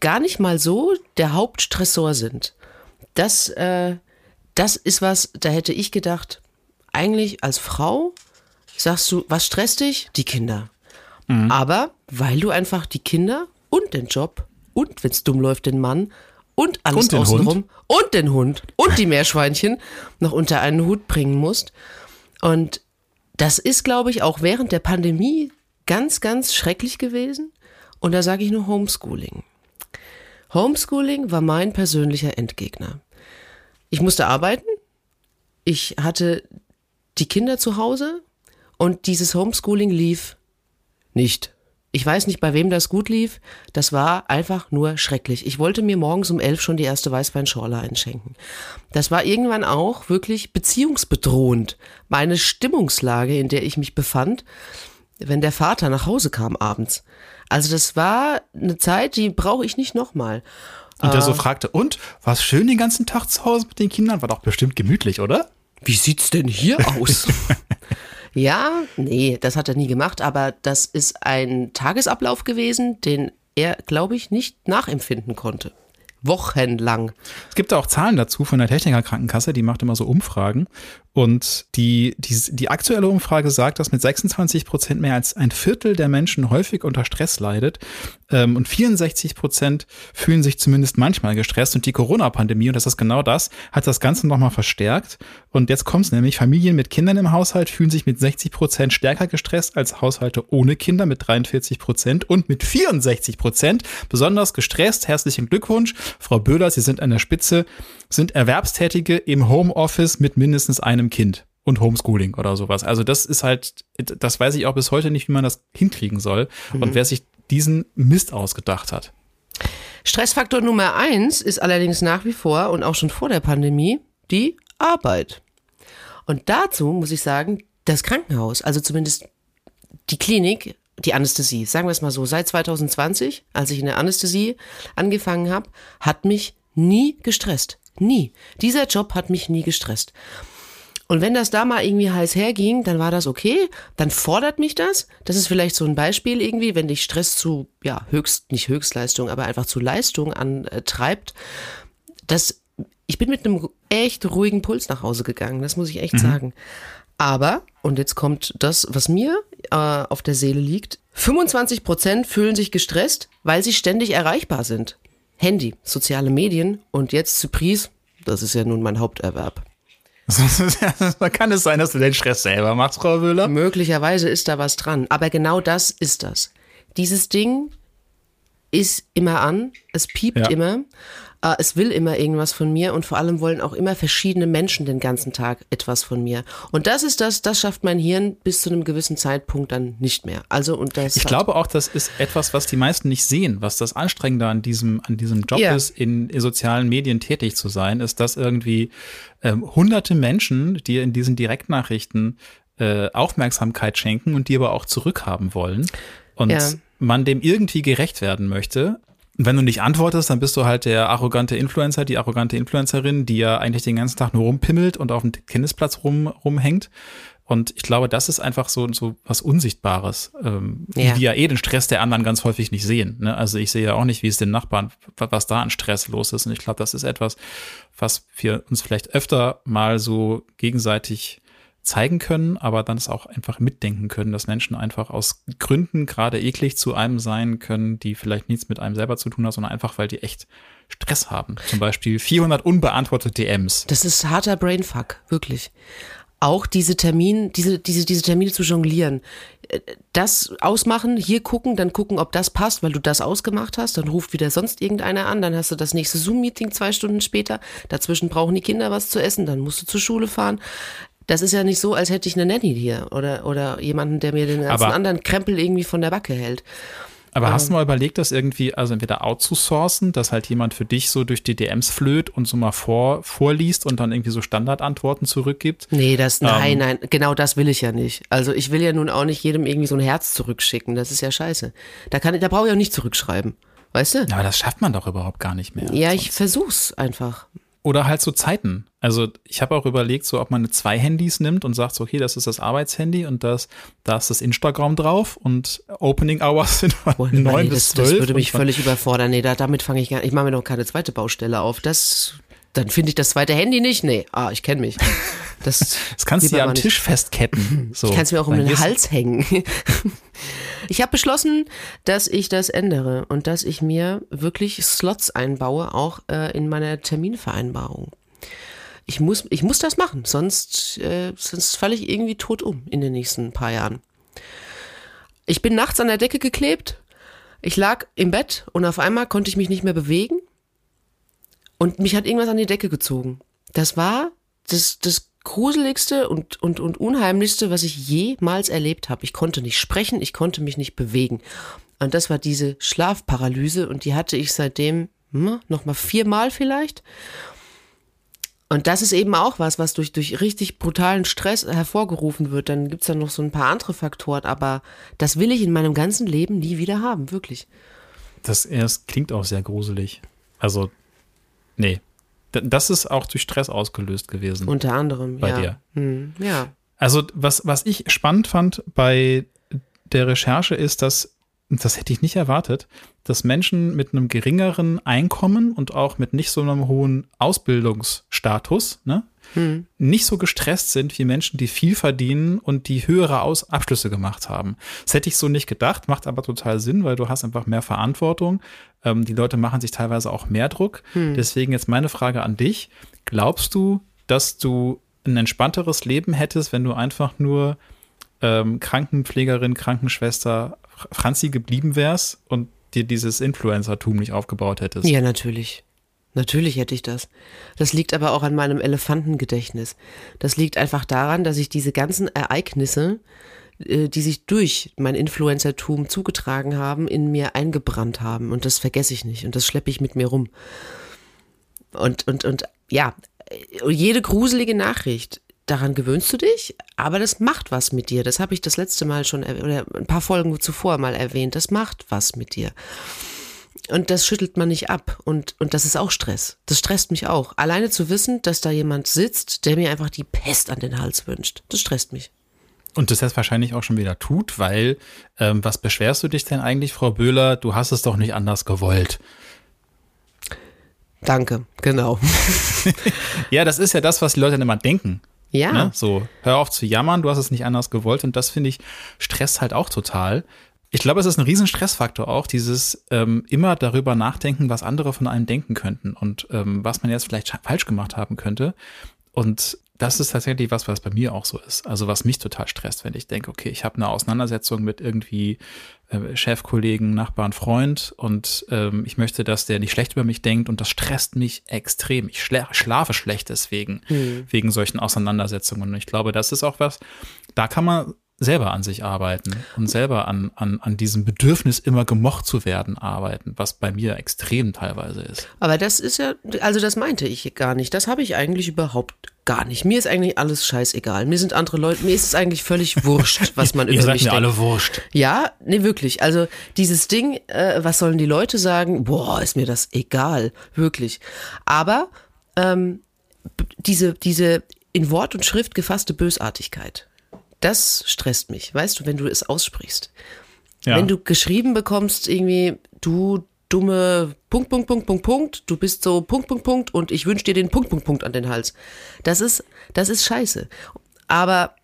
gar nicht mal so der Hauptstressor sind. Das, äh, das ist was, da hätte ich gedacht, eigentlich als Frau sagst du, was stresst dich? Die Kinder. Mhm. Aber weil du einfach die Kinder und den Job und, wenn es dumm läuft, den Mann und alles und außenrum und den Hund und die Meerschweinchen noch unter einen Hut bringen musst. Und das ist, glaube ich, auch während der Pandemie ganz, ganz schrecklich gewesen. Und da sage ich nur Homeschooling. Homeschooling war mein persönlicher Endgegner. Ich musste arbeiten. Ich hatte die Kinder zu Hause und dieses Homeschooling lief nicht. Ich weiß nicht, bei wem das gut lief. Das war einfach nur schrecklich. Ich wollte mir morgens um elf schon die erste Weißweinschorle einschenken. Das war irgendwann auch wirklich beziehungsbedrohend. Meine Stimmungslage, in der ich mich befand, wenn der Vater nach Hause kam abends. Also das war eine Zeit, die brauche ich nicht nochmal. Und der so äh, fragte, und, war es schön den ganzen Tag zu Hause mit den Kindern? War doch bestimmt gemütlich, oder? Wie sieht's denn hier aus? Ja, nee, das hat er nie gemacht, aber das ist ein Tagesablauf gewesen, den er, glaube ich, nicht nachempfinden konnte wochenlang. Es gibt auch Zahlen dazu von der Techniker Krankenkasse, die macht immer so Umfragen. Und die, die, die aktuelle Umfrage sagt, dass mit 26 Prozent mehr als ein Viertel der Menschen häufig unter Stress leidet. Ähm, und 64 Prozent fühlen sich zumindest manchmal gestresst. Und die Corona-Pandemie, und das ist genau das, hat das Ganze nochmal verstärkt. Und jetzt kommt es nämlich, Familien mit Kindern im Haushalt fühlen sich mit 60 Prozent stärker gestresst als Haushalte ohne Kinder mit 43 Prozent und mit 64 Prozent besonders gestresst. Herzlichen Glückwunsch. Frau Böhler, Sie sind an der Spitze, sind Erwerbstätige im Homeoffice mit mindestens einem Kind und Homeschooling oder sowas. Also das ist halt, das weiß ich auch bis heute nicht, wie man das hinkriegen soll. Mhm. Und wer sich diesen Mist ausgedacht hat. Stressfaktor Nummer eins ist allerdings nach wie vor und auch schon vor der Pandemie die Arbeit. Und dazu muss ich sagen, das Krankenhaus, also zumindest die Klinik, die Anästhesie, sagen wir es mal so, seit 2020, als ich in der Anästhesie angefangen habe, hat mich nie gestresst. Nie. Dieser Job hat mich nie gestresst. Und wenn das da mal irgendwie heiß herging, dann war das okay, dann fordert mich das. Das ist vielleicht so ein Beispiel irgendwie, wenn dich Stress zu, ja, höchst, nicht Höchstleistung, aber einfach zu Leistung antreibt. Das, ich bin mit einem echt ruhigen Puls nach Hause gegangen, das muss ich echt mhm. sagen. Aber, und jetzt kommt das, was mir äh, auf der Seele liegt, 25 Prozent fühlen sich gestresst, weil sie ständig erreichbar sind. Handy, soziale Medien und jetzt Surprise, das ist ja nun mein Haupterwerb. Kann es sein, dass du den Stress selber machst, Frau Wöhler? Möglicherweise ist da was dran. Aber genau das ist das. Dieses Ding ist immer an, es piept ja. immer äh, es will immer irgendwas von mir und vor allem wollen auch immer verschiedene Menschen den ganzen Tag etwas von mir. Und das ist das, das schafft mein Hirn bis zu einem gewissen Zeitpunkt dann nicht mehr. Also und das. Ich glaube auch, das ist etwas, was die meisten nicht sehen, was das Anstrengende an diesem an diesem Job ja. ist, in, in, sozialen Medien tätig zu sein, ist, dass irgendwie ähm, hunderte Menschen, die in diesen Direktnachrichten äh, Aufmerksamkeit schenken und die aber auch zurückhaben wollen. Und ja. Man dem irgendwie gerecht werden möchte, und wenn du nicht antwortest, dann bist du halt der arrogante Influencer, die arrogante Influencerin, die ja eigentlich den ganzen Tag nur rumpimmelt und auf dem Tennisplatz rum, rumhängt. Und ich glaube, das ist einfach so, so was Unsichtbares, ähm, ja. die ja eh den Stress der anderen ganz häufig nicht sehen. Ne? Also ich sehe ja auch nicht, wie es den Nachbarn, was da an Stress los ist. Und ich glaube, das ist etwas, was wir uns vielleicht öfter mal so gegenseitig zeigen können, aber dann es auch einfach mitdenken können, dass Menschen einfach aus Gründen gerade eklig zu einem sein können, die vielleicht nichts mit einem selber zu tun haben, sondern einfach, weil die echt Stress haben. Zum Beispiel 400 unbeantwortete DMs. Das ist harter Brainfuck, wirklich. Auch diese Termin, diese, diese, diese Termine zu jonglieren. Das ausmachen, hier gucken, dann gucken, ob das passt, weil du das ausgemacht hast. Dann ruft wieder sonst irgendeiner an. Dann hast du das nächste Zoom-Meeting zwei Stunden später. Dazwischen brauchen die Kinder was zu essen. Dann musst du zur Schule fahren. Das ist ja nicht so, als hätte ich eine Nanny hier oder, oder jemanden, der mir den ganzen aber, anderen Krempel irgendwie von der Backe hält. Aber hast du ähm. mal überlegt, das irgendwie, also entweder outzusourcen, dass halt jemand für dich so durch die DMs flöht und so mal vor, vorliest und dann irgendwie so Standardantworten zurückgibt? Nee, das, nein, ähm, nein, genau das will ich ja nicht. Also ich will ja nun auch nicht jedem irgendwie so ein Herz zurückschicken. Das ist ja scheiße. Da kann, da brauche ich auch nicht zurückschreiben. Weißt du? Aber das schafft man doch überhaupt gar nicht mehr. Ja, sonst. ich versuch's einfach. Oder halt so Zeiten. Also ich habe auch überlegt, so ob man zwei Handys nimmt und sagt, so, okay, das ist das Arbeitshandy und das, da ist das Instagram drauf und Opening Hours sind von neun nee, bis zwölf. Das würde mich völlig überfordern. Nee, da, damit fange ich gar nicht. Ich mache mir noch keine zweite Baustelle auf. Das dann finde ich das zweite Handy nicht. Nee, ah, ich kenne mich. Das, das kannst du ja am Tisch festketten. So. Ich kann es mir auch um den Hals hängen. Ich habe beschlossen, dass ich das ändere und dass ich mir wirklich Slots einbaue, auch äh, in meiner Terminvereinbarung. Ich muss, ich muss das machen, sonst, äh, sonst falle ich irgendwie tot um in den nächsten paar Jahren. Ich bin nachts an der Decke geklebt, ich lag im Bett und auf einmal konnte ich mich nicht mehr bewegen und mich hat irgendwas an die Decke gezogen. Das war das, das gruseligste und, und, und unheimlichste, was ich jemals erlebt habe. Ich konnte nicht sprechen, ich konnte mich nicht bewegen. Und das war diese Schlafparalyse und die hatte ich seitdem hm, nochmal viermal vielleicht. Und das ist eben auch was, was durch, durch richtig brutalen Stress hervorgerufen wird. Dann gibt's da noch so ein paar andere Faktoren, aber das will ich in meinem ganzen Leben nie wieder haben, wirklich. Das erst klingt auch sehr gruselig. Also, nee, das ist auch durch Stress ausgelöst gewesen. Unter anderem, bei ja. dir. Hm, ja. Also, was, was ich spannend fand bei der Recherche ist, dass, das hätte ich nicht erwartet, dass Menschen mit einem geringeren Einkommen und auch mit nicht so einem hohen Ausbildungsstatus, ne, hm. nicht so gestresst sind wie Menschen, die viel verdienen und die höhere Aus Abschlüsse gemacht haben. Das hätte ich so nicht gedacht, macht aber total Sinn, weil du hast einfach mehr Verantwortung. Ähm, die Leute machen sich teilweise auch mehr Druck. Hm. Deswegen jetzt meine Frage an dich. Glaubst du, dass du ein entspannteres Leben hättest, wenn du einfach nur ähm, Krankenpflegerin, Krankenschwester Franzi geblieben wärst und dir dieses Influencertum nicht aufgebaut hättest? Ja, natürlich. Natürlich hätte ich das. Das liegt aber auch an meinem Elefantengedächtnis. Das liegt einfach daran, dass ich diese ganzen Ereignisse, äh, die sich durch mein Influencertum zugetragen haben, in mir eingebrannt haben. Und das vergesse ich nicht. Und das schleppe ich mit mir rum. Und, und, und ja, jede gruselige Nachricht, daran gewöhnst du dich, aber das macht was mit dir. Das habe ich das letzte Mal schon, oder ein paar Folgen zuvor mal erwähnt. Das macht was mit dir. Und das schüttelt man nicht ab. Und, und das ist auch Stress. Das stresst mich auch. Alleine zu wissen, dass da jemand sitzt, der mir einfach die Pest an den Hals wünscht. Das stresst mich. Und das jetzt wahrscheinlich auch schon wieder tut, weil, ähm, was beschwerst du dich denn eigentlich, Frau Böhler? Du hast es doch nicht anders gewollt. Danke, genau. ja, das ist ja das, was die Leute dann immer denken. Ja. Ne? So, hör auf zu jammern, du hast es nicht anders gewollt. Und das finde ich stresst halt auch total, ich glaube, es ist ein riesen Stressfaktor auch, dieses ähm, immer darüber nachdenken, was andere von einem denken könnten und ähm, was man jetzt vielleicht falsch gemacht haben könnte. Und das ist tatsächlich was, was bei mir auch so ist. Also was mich total stresst, wenn ich denke, okay, ich habe eine Auseinandersetzung mit irgendwie äh, Chef, Kollegen, Nachbarn, Freund und ähm, ich möchte, dass der nicht schlecht über mich denkt und das stresst mich extrem. Ich schla schlafe schlecht deswegen, mhm. wegen solchen Auseinandersetzungen. Und ich glaube, das ist auch was, da kann man selber an sich arbeiten und selber an, an, an diesem Bedürfnis, immer gemocht zu werden, arbeiten, was bei mir extrem teilweise ist. Aber das ist ja, also das meinte ich gar nicht. Das habe ich eigentlich überhaupt gar nicht. Mir ist eigentlich alles scheißegal. Mir sind andere Leute, mir ist es eigentlich völlig wurscht, was man über Ihr seid mich mir denkt. alle wurscht. Ja, nee, wirklich. Also dieses Ding, äh, was sollen die Leute sagen? Boah, ist mir das egal. Wirklich. Aber ähm, diese, diese in Wort und Schrift gefasste Bösartigkeit, das stresst mich, weißt du, wenn du es aussprichst. Ja. Wenn du geschrieben bekommst, irgendwie, du dumme Punkt, Punkt, Punkt, Punkt, Punkt, du bist so Punkt, Punkt, Punkt und ich wünsche dir den Punkt, Punkt, Punkt an den Hals. Das ist, das ist scheiße. Aber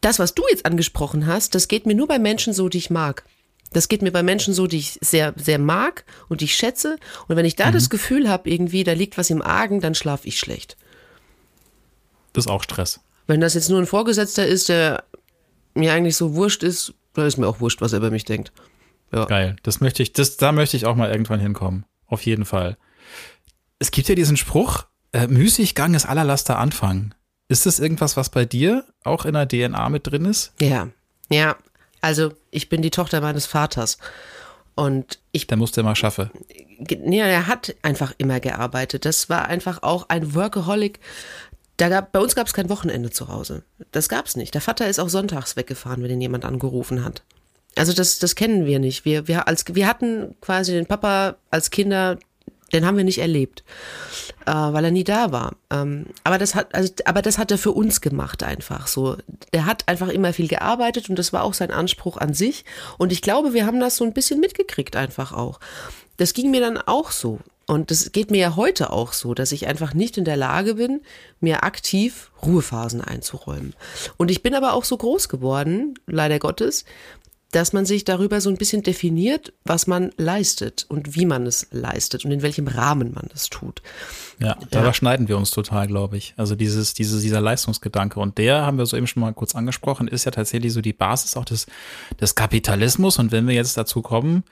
das, was du jetzt angesprochen hast, das geht mir nur bei Menschen so, die ich mag. Das geht mir bei Menschen so, die ich sehr, sehr mag und die ich schätze. Und wenn ich da mhm. das Gefühl habe, irgendwie, da liegt was im Argen, dann schlafe ich schlecht. Das ist auch Stress. Wenn das jetzt nur ein Vorgesetzter ist, der mir eigentlich so wurscht ist, dann ist mir auch wurscht, was er über mich denkt. Ja. Geil. Das möchte ich, das, da möchte ich auch mal irgendwann hinkommen. Auf jeden Fall. Es gibt ja diesen Spruch, äh, Müßiggang ist allerlaster Anfang. Ist das irgendwas, was bei dir auch in der DNA mit drin ist? Ja. Ja. Also, ich bin die Tochter meines Vaters. Und ich. Der musste immer schaffen. Ja, er hat einfach immer gearbeitet. Das war einfach auch ein Workaholic. Da gab, bei uns gab es kein Wochenende zu Hause. Das gab es nicht. Der Vater ist auch sonntags weggefahren, wenn ihn jemand angerufen hat. Also das, das kennen wir nicht. Wir, wir, als, wir hatten quasi den Papa als Kinder, den haben wir nicht erlebt, äh, weil er nie da war. Ähm, aber, das hat, also, aber das hat er für uns gemacht einfach so. Der hat einfach immer viel gearbeitet und das war auch sein Anspruch an sich. Und ich glaube, wir haben das so ein bisschen mitgekriegt einfach auch. Das ging mir dann auch so. Und das geht mir ja heute auch so, dass ich einfach nicht in der Lage bin, mir aktiv Ruhephasen einzuräumen. Und ich bin aber auch so groß geworden, leider Gottes, dass man sich darüber so ein bisschen definiert, was man leistet und wie man es leistet und in welchem Rahmen man es tut. Ja, da ja. überschneiden wir uns total, glaube ich. Also dieses, dieses, dieser Leistungsgedanke. Und der, haben wir so eben schon mal kurz angesprochen, ist ja tatsächlich so die Basis auch des, des Kapitalismus. Und wenn wir jetzt dazu kommen,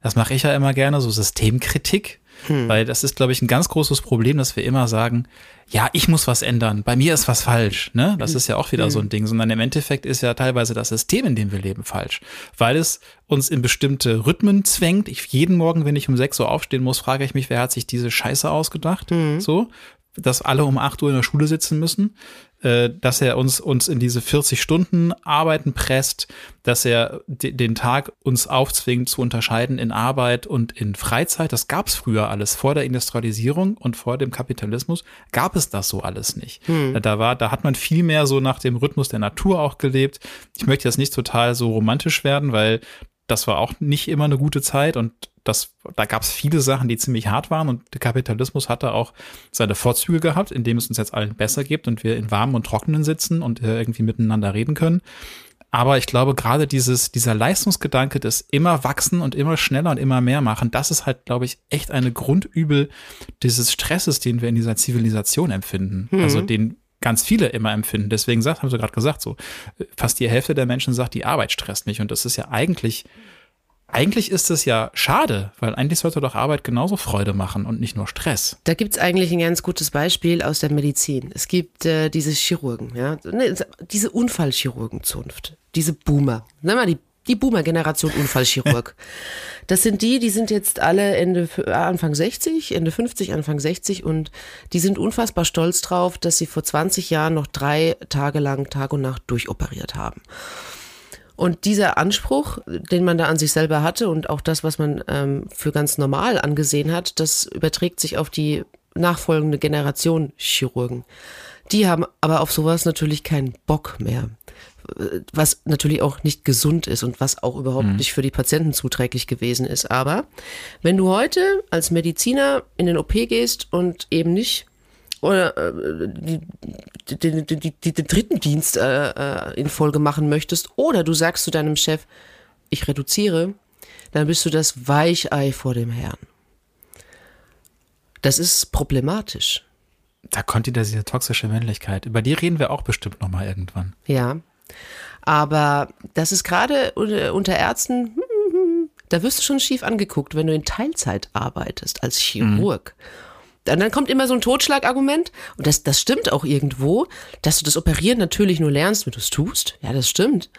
das mache ich ja immer gerne, so Systemkritik, hm. Weil das ist, glaube ich, ein ganz großes Problem, dass wir immer sagen, ja, ich muss was ändern, bei mir ist was falsch. Ne? Das hm. ist ja auch wieder hm. so ein Ding, sondern im Endeffekt ist ja teilweise das System, in dem wir leben, falsch. Weil es uns in bestimmte Rhythmen zwängt. Ich, jeden Morgen, wenn ich um 6 Uhr aufstehen muss, frage ich mich, wer hat sich diese Scheiße ausgedacht? Hm. So, dass alle um 8 Uhr in der Schule sitzen müssen. Äh, dass er uns, uns in diese 40 Stunden Arbeiten presst, dass er den Tag uns aufzwingt zu unterscheiden in Arbeit und in Freizeit. Das gab es früher alles. Vor der Industrialisierung und vor dem Kapitalismus gab es das so alles nicht. Hm. Da war, da hat man viel mehr so nach dem Rhythmus der Natur auch gelebt. Ich möchte jetzt nicht total so romantisch werden, weil das war auch nicht immer eine gute Zeit und das, da gab es viele Sachen, die ziemlich hart waren und der Kapitalismus hatte auch seine Vorzüge gehabt, indem es uns jetzt allen besser gibt und wir in warmen und trockenen sitzen und äh, irgendwie miteinander reden können. Aber ich glaube, gerade dieses, dieser Leistungsgedanke des immer wachsen und immer schneller und immer mehr machen, das ist halt, glaube ich, echt eine Grundübel dieses Stresses, den wir in dieser Zivilisation empfinden. Mhm. Also den ganz viele immer empfinden. Deswegen sagt, haben sie gerade gesagt, so fast die Hälfte der Menschen sagt, die Arbeit stresst mich. Und das ist ja eigentlich eigentlich ist es ja schade, weil eigentlich sollte doch Arbeit genauso Freude machen und nicht nur Stress. Da gibt es eigentlich ein ganz gutes Beispiel aus der Medizin. Es gibt äh, diese Chirurgen, ja, ne, diese Unfallchirurgenzunft, diese Boomer. Nimm mal die, die Boomer-Generation Unfallchirurg. Das sind die, die sind jetzt alle Ende, Anfang 60, Ende 50, Anfang 60 und die sind unfassbar stolz drauf, dass sie vor 20 Jahren noch drei Tage lang Tag und Nacht durchoperiert haben. Und dieser Anspruch, den man da an sich selber hatte und auch das, was man ähm, für ganz normal angesehen hat, das überträgt sich auf die nachfolgende Generation Chirurgen. Die haben aber auf sowas natürlich keinen Bock mehr. Was natürlich auch nicht gesund ist und was auch überhaupt mhm. nicht für die Patienten zuträglich gewesen ist. Aber wenn du heute als Mediziner in den OP gehst und eben nicht oder äh, die, die, die, den dritten Dienst äh, äh, in Folge machen möchtest, oder du sagst zu deinem Chef, ich reduziere, dann bist du das Weichei vor dem Herrn. Das ist problematisch. Da kommt wieder diese toxische Männlichkeit. Über die reden wir auch bestimmt noch mal irgendwann. Ja, aber das ist gerade unter Ärzten, da wirst du schon schief angeguckt, wenn du in Teilzeit arbeitest als Chirurg. Mhm und dann kommt immer so ein Totschlagargument, und das, das stimmt auch irgendwo, dass du das Operieren natürlich nur lernst, wenn du es tust. Ja, das stimmt.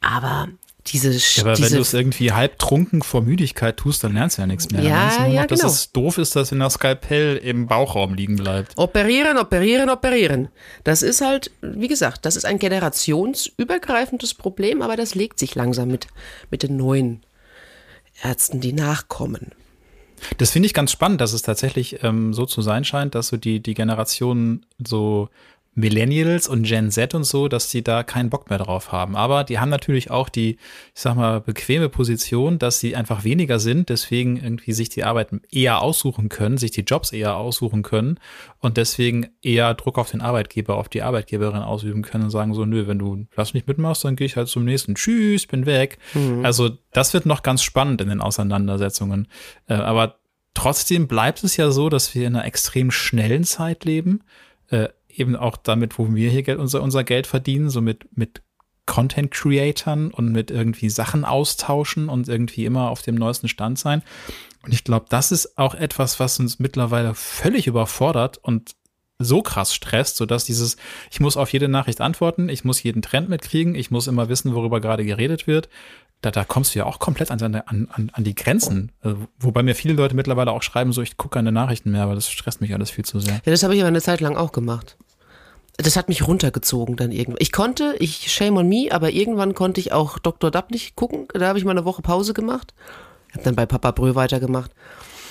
Aber diese. Ja, aber diese, wenn du es irgendwie halb trunken vor Müdigkeit tust, dann lernst du ja nichts mehr. Ja, ja, noch, genau. Dass es doof ist, dass in der Skalpell im Bauchraum liegen bleibt. Operieren, operieren, operieren. Das ist halt, wie gesagt, das ist ein generationsübergreifendes Problem, aber das legt sich langsam mit, mit den neuen Ärzten, die nachkommen. Das finde ich ganz spannend, dass es tatsächlich ähm, so zu sein scheint, dass so die, die Generation so Millennials und Gen Z und so, dass sie da keinen Bock mehr drauf haben. Aber die haben natürlich auch die, ich sag mal, bequeme Position, dass sie einfach weniger sind, deswegen irgendwie sich die Arbeit eher aussuchen können, sich die Jobs eher aussuchen können und deswegen eher Druck auf den Arbeitgeber, auf die Arbeitgeberin ausüben können und sagen so, nö, wenn du das nicht mitmachst, dann gehe ich halt zum nächsten. Tschüss, bin weg. Mhm. Also das wird noch ganz spannend in den Auseinandersetzungen. Äh, aber trotzdem bleibt es ja so, dass wir in einer extrem schnellen Zeit leben. Äh, eben auch damit, wo wir hier Geld, unser, unser Geld verdienen, so mit, mit Content Creatern und mit irgendwie Sachen austauschen und irgendwie immer auf dem neuesten Stand sein. Und ich glaube, das ist auch etwas, was uns mittlerweile völlig überfordert und so krass stresst, sodass dieses, ich muss auf jede Nachricht antworten, ich muss jeden Trend mitkriegen, ich muss immer wissen, worüber gerade geredet wird. Da, da kommst du ja auch komplett an, an, an, an die Grenzen. Also, wobei mir viele Leute mittlerweile auch schreiben, so ich gucke keine Nachrichten mehr, weil das stresst mich alles viel zu sehr. Ja, das habe ich aber eine Zeit lang auch gemacht das hat mich runtergezogen dann irgendwann. Ich konnte, ich shame on me, aber irgendwann konnte ich auch Dr. Dab nicht gucken. Da habe ich mal eine Woche Pause gemacht. Hab dann bei Papa Brö weitergemacht.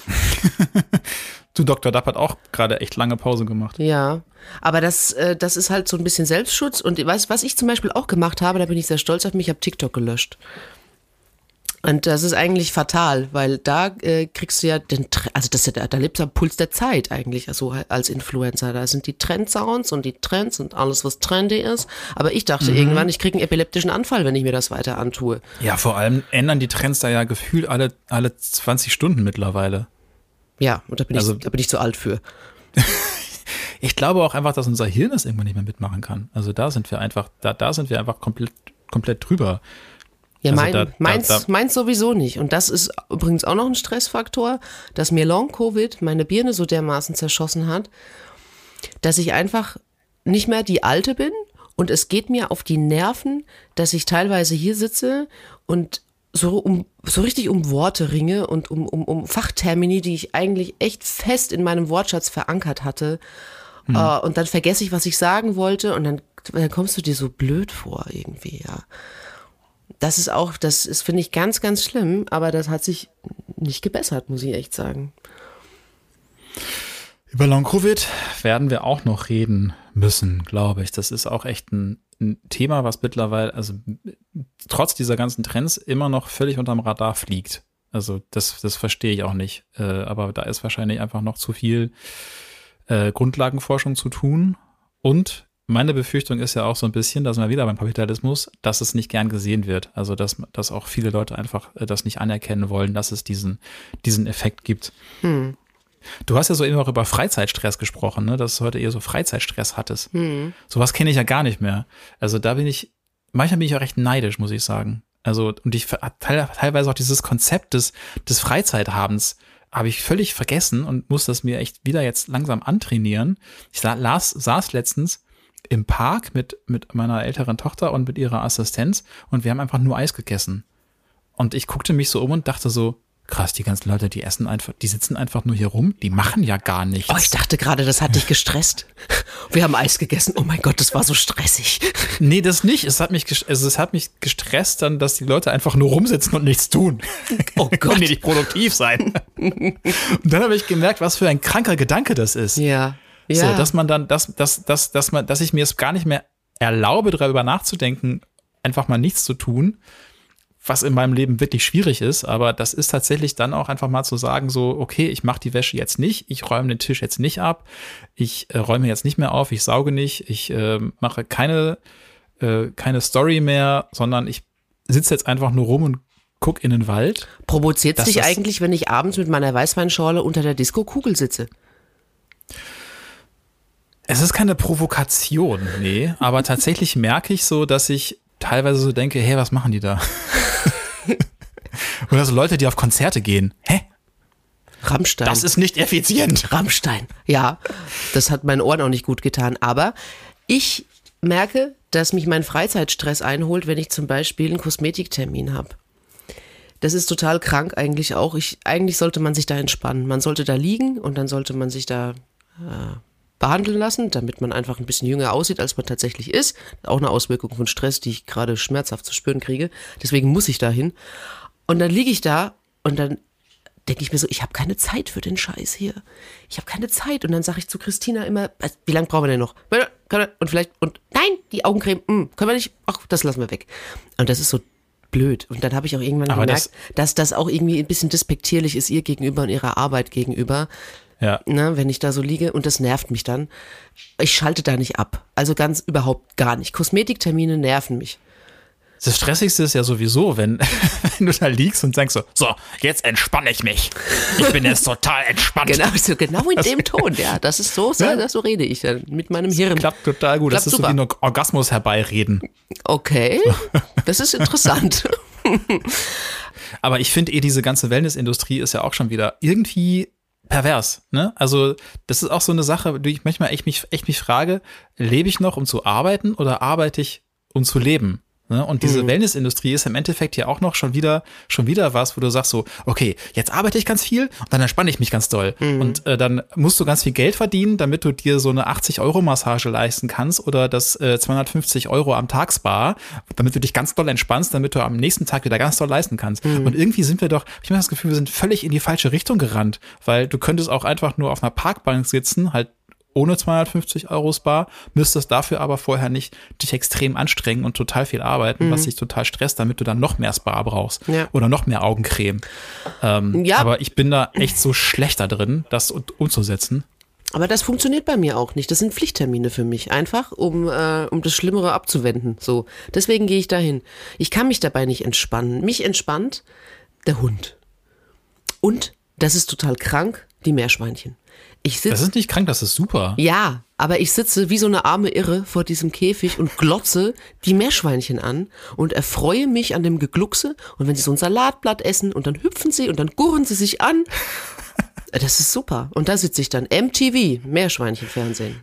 du, Dr. Dapp hat auch gerade echt lange Pause gemacht. Ja, aber das, äh, das ist halt so ein bisschen Selbstschutz. Und weißt was ich zum Beispiel auch gemacht habe, da bin ich sehr stolz auf mich, ich habe TikTok gelöscht. Und das ist eigentlich fatal, weil da äh, kriegst du ja den, also das ist ja, da lebst du am Puls der Zeit eigentlich, also als Influencer. Da sind die Trendsounds und die Trends und alles, was trendy ist. Aber ich dachte mhm. irgendwann, ich kriege einen epileptischen Anfall, wenn ich mir das weiter antue. Ja, vor allem ändern die Trends da ja gefühlt alle, alle 20 Stunden mittlerweile. Ja, und da bin, also, ich, da bin ich zu alt für. ich glaube auch einfach, dass unser Hirn das irgendwann nicht mehr mitmachen kann. Also da sind wir einfach, da, da sind wir einfach komplett, komplett drüber. Ja, also mein, da, meins, da, da. meins sowieso nicht. Und das ist übrigens auch noch ein Stressfaktor, dass mir Long-Covid meine Birne so dermaßen zerschossen hat, dass ich einfach nicht mehr die Alte bin und es geht mir auf die Nerven, dass ich teilweise hier sitze und so um so richtig um Worte ringe und um, um, um Fachtermini, die ich eigentlich echt fest in meinem Wortschatz verankert hatte. Hm. Uh, und dann vergesse ich, was ich sagen wollte und dann, dann kommst du dir so blöd vor irgendwie, ja das ist auch, das ist, finde ich, ganz, ganz schlimm, aber das hat sich nicht gebessert, muss ich echt sagen. Über Long-Covid werden wir auch noch reden müssen, glaube ich. Das ist auch echt ein, ein, Thema, was mittlerweile, also trotz dieser ganzen Trends immer noch völlig unterm Radar fliegt. Also das, das verstehe ich auch nicht. Äh, aber da ist wahrscheinlich einfach noch zu viel äh, Grundlagenforschung zu tun. Und meine Befürchtung ist ja auch so ein bisschen, dass wir wieder beim Kapitalismus, dass es nicht gern gesehen wird. Also, dass, dass auch viele Leute einfach äh, das nicht anerkennen wollen, dass es diesen, diesen Effekt gibt. Hm. Du hast ja so eben auch über Freizeitstress gesprochen, ne? dass du heute eher so Freizeitstress hattest. Hm. Sowas kenne ich ja gar nicht mehr. Also da bin ich, manchmal bin ich auch recht neidisch, muss ich sagen. Also, und ich teilweise auch dieses Konzept des, des Freizeithabens habe ich völlig vergessen und muss das mir echt wieder jetzt langsam antrainieren. Ich las, saß letztens im Park mit, mit meiner älteren Tochter und mit ihrer Assistenz und wir haben einfach nur Eis gegessen. Und ich guckte mich so um und dachte so, krass, die ganzen Leute, die essen einfach, die sitzen einfach nur hier rum, die machen ja gar nichts. Oh, ich dachte gerade, das hat dich gestresst. Wir haben Eis gegessen. Oh mein Gott, das war so stressig. Nee, das nicht. Es hat mich, also es hat mich gestresst dann, dass die Leute einfach nur rumsitzen und nichts tun. Oh Gott. die nicht produktiv sein. und dann habe ich gemerkt, was für ein kranker Gedanke das ist. Ja. Ja. So, dass man dann, dass, dass, dass, dass man, dass ich mir es gar nicht mehr erlaube, darüber nachzudenken, einfach mal nichts zu tun, was in meinem Leben wirklich schwierig ist, aber das ist tatsächlich dann auch einfach mal zu sagen, so, okay, ich mache die Wäsche jetzt nicht, ich räume den Tisch jetzt nicht ab, ich äh, räume jetzt nicht mehr auf, ich sauge nicht, ich äh, mache keine, äh, keine Story mehr, sondern ich sitze jetzt einfach nur rum und guck in den Wald. Provoziert dich eigentlich, wenn ich abends mit meiner Weißweinschorle unter der Disco-Kugel sitze? Es ist keine Provokation, nee, aber tatsächlich merke ich so, dass ich teilweise so denke, hey, was machen die da? Oder so Leute, die auf Konzerte gehen. Hä? Rammstein. Das ist nicht effizient. Rammstein. Ja, das hat meinen Ohren auch nicht gut getan. Aber ich merke, dass mich mein Freizeitstress einholt, wenn ich zum Beispiel einen Kosmetiktermin habe. Das ist total krank eigentlich auch. Ich, eigentlich sollte man sich da entspannen. Man sollte da liegen und dann sollte man sich da äh, behandeln lassen, damit man einfach ein bisschen jünger aussieht, als man tatsächlich ist. Auch eine Auswirkung von Stress, die ich gerade schmerzhaft zu spüren kriege. Deswegen muss ich dahin. Und dann liege ich da und dann denke ich mir so, ich habe keine Zeit für den Scheiß hier. Ich habe keine Zeit. Und dann sage ich zu Christina immer, wie lange brauchen wir denn noch? Und vielleicht, und nein, die Augencreme, mh, hm, können wir nicht, ach, das lassen wir weg. Und das ist so blöd. Und dann habe ich auch irgendwann Aber gemerkt, das dass das auch irgendwie ein bisschen despektierlich ist ihr gegenüber und ihrer Arbeit gegenüber, ja. Ne, wenn ich da so liege und das nervt mich dann. Ich schalte da nicht ab. Also ganz überhaupt gar nicht. Kosmetiktermine nerven mich. Das Stressigste ist ja sowieso, wenn, wenn du da liegst und sagst so, so, jetzt entspanne ich mich. Ich bin jetzt total entspannt. Genau, so, genau in dem Ton, ja. Das ist so, so, ja. so rede ich dann mit meinem Hirn. Das klappt total gut. Klappt das ist super. so wie ein Orgasmus herbeireden. Okay, das ist interessant. Aber ich finde eh, diese ganze Wellnessindustrie ist ja auch schon wieder irgendwie pervers, ne? Also, das ist auch so eine Sache, die ich manchmal echt mich, echt mich frage, lebe ich noch, um zu arbeiten oder arbeite ich, um zu leben? Ne? Und diese mhm. Wellnessindustrie ist im Endeffekt ja auch noch schon wieder, schon wieder was, wo du sagst so, okay, jetzt arbeite ich ganz viel und dann entspanne ich mich ganz doll. Mhm. Und äh, dann musst du ganz viel Geld verdienen, damit du dir so eine 80-Euro-Massage leisten kannst oder das äh, 250 Euro am Tag Spa, damit du dich ganz doll entspannst, damit du am nächsten Tag wieder ganz doll leisten kannst. Mhm. Und irgendwie sind wir doch, ich habe das Gefühl, wir sind völlig in die falsche Richtung gerannt, weil du könntest auch einfach nur auf einer Parkbank sitzen, halt ohne 250 Euro Spa, müsstest dafür aber vorher nicht dich extrem anstrengen und total viel arbeiten, mhm. was dich total stresst, damit du dann noch mehr Spa brauchst ja. oder noch mehr Augencreme. Ähm, ja. Aber ich bin da echt so schlechter drin, das umzusetzen. Aber das funktioniert bei mir auch nicht. Das sind Pflichttermine für mich, einfach um, äh, um das Schlimmere abzuwenden. So, deswegen gehe ich dahin. Ich kann mich dabei nicht entspannen. Mich entspannt der Hund. Und, das ist total krank, die Meerschweinchen. Ich sitz, das ist nicht krank, das ist super. Ja, aber ich sitze wie so eine arme Irre vor diesem Käfig und glotze die Meerschweinchen an und erfreue mich an dem Gegluckse. Und wenn sie so ein Salatblatt essen und dann hüpfen sie und dann gurren sie sich an das ist super. Und da sitze ich dann. MTV, Meerschweinchenfernsehen.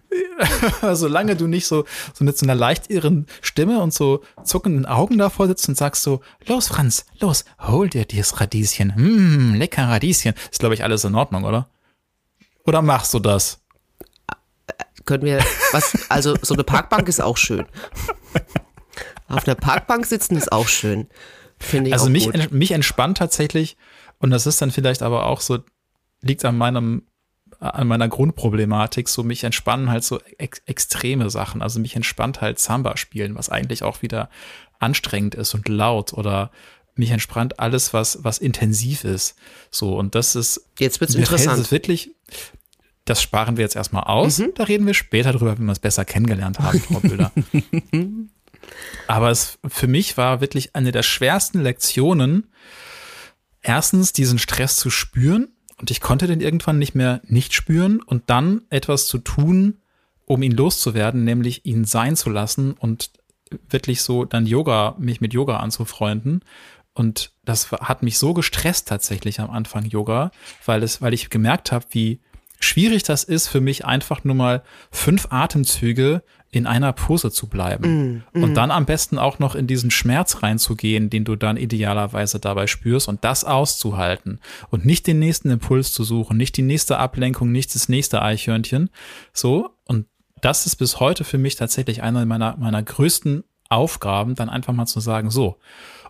Solange du nicht so, so mit so einer leicht irren Stimme und so zuckenden Augen davor sitzt und sagst so, los Franz, los, hol dir dieses Radieschen. Mmm, lecker Radieschen. Ist, glaube ich, alles in Ordnung, oder? Oder machst du das? Können wir, was, also so eine Parkbank ist auch schön. Auf einer Parkbank sitzen ist auch schön. Finde ich Also auch mich, gut. mich entspannt tatsächlich, und das ist dann vielleicht aber auch so liegt an meinem an meiner Grundproblematik, so mich entspannen halt so ex extreme Sachen. Also mich entspannt halt Samba spielen, was eigentlich auch wieder anstrengend ist und laut oder mich entspannt alles, was, was intensiv ist. So, und das ist. Jetzt wird's interessant. Das ist wirklich, das sparen wir jetzt erstmal aus. Mhm. Da reden wir später drüber, wenn wir es besser kennengelernt haben, Frau Bilder. Aber es für mich war wirklich eine der schwersten Lektionen, erstens diesen Stress zu spüren und ich konnte den irgendwann nicht mehr nicht spüren und dann etwas zu tun, um ihn loszuwerden, nämlich ihn sein zu lassen und wirklich so dann Yoga, mich mit Yoga anzufreunden. Und das hat mich so gestresst tatsächlich am Anfang Yoga, weil es, weil ich gemerkt habe, wie schwierig das ist für mich einfach nur mal fünf Atemzüge in einer Pose zu bleiben mm, mm. und dann am besten auch noch in diesen Schmerz reinzugehen, den du dann idealerweise dabei spürst und das auszuhalten und nicht den nächsten Impuls zu suchen, nicht die nächste Ablenkung, nicht das nächste Eichhörnchen. So und das ist bis heute für mich tatsächlich einer meiner meiner größten Aufgaben, dann einfach mal zu sagen, so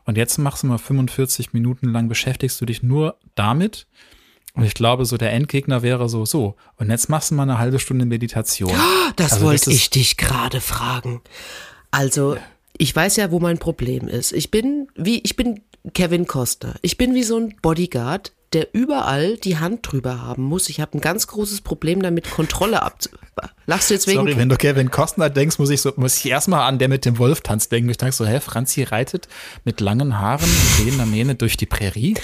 und jetzt machst du mal 45 Minuten lang beschäftigst du dich nur damit und ich glaube, so der Endgegner wäre so, so, und jetzt machst du mal eine halbe Stunde Meditation. Das also wollte ich dich gerade fragen. Also, ich weiß ja, wo mein Problem ist. Ich bin wie, ich bin Kevin Costner. Ich bin wie so ein Bodyguard, der überall die Hand drüber haben muss. Ich habe ein ganz großes Problem damit, Kontrolle abzu. Lachst du jetzt wegen? Sorry, wenn du Kevin Costner denkst, muss ich so, muss ich erstmal an der mit dem Wolf tanzt denken. Ich denke so, hä, Franzi reitet mit langen Haaren und wehender Mähne durch die Prärie?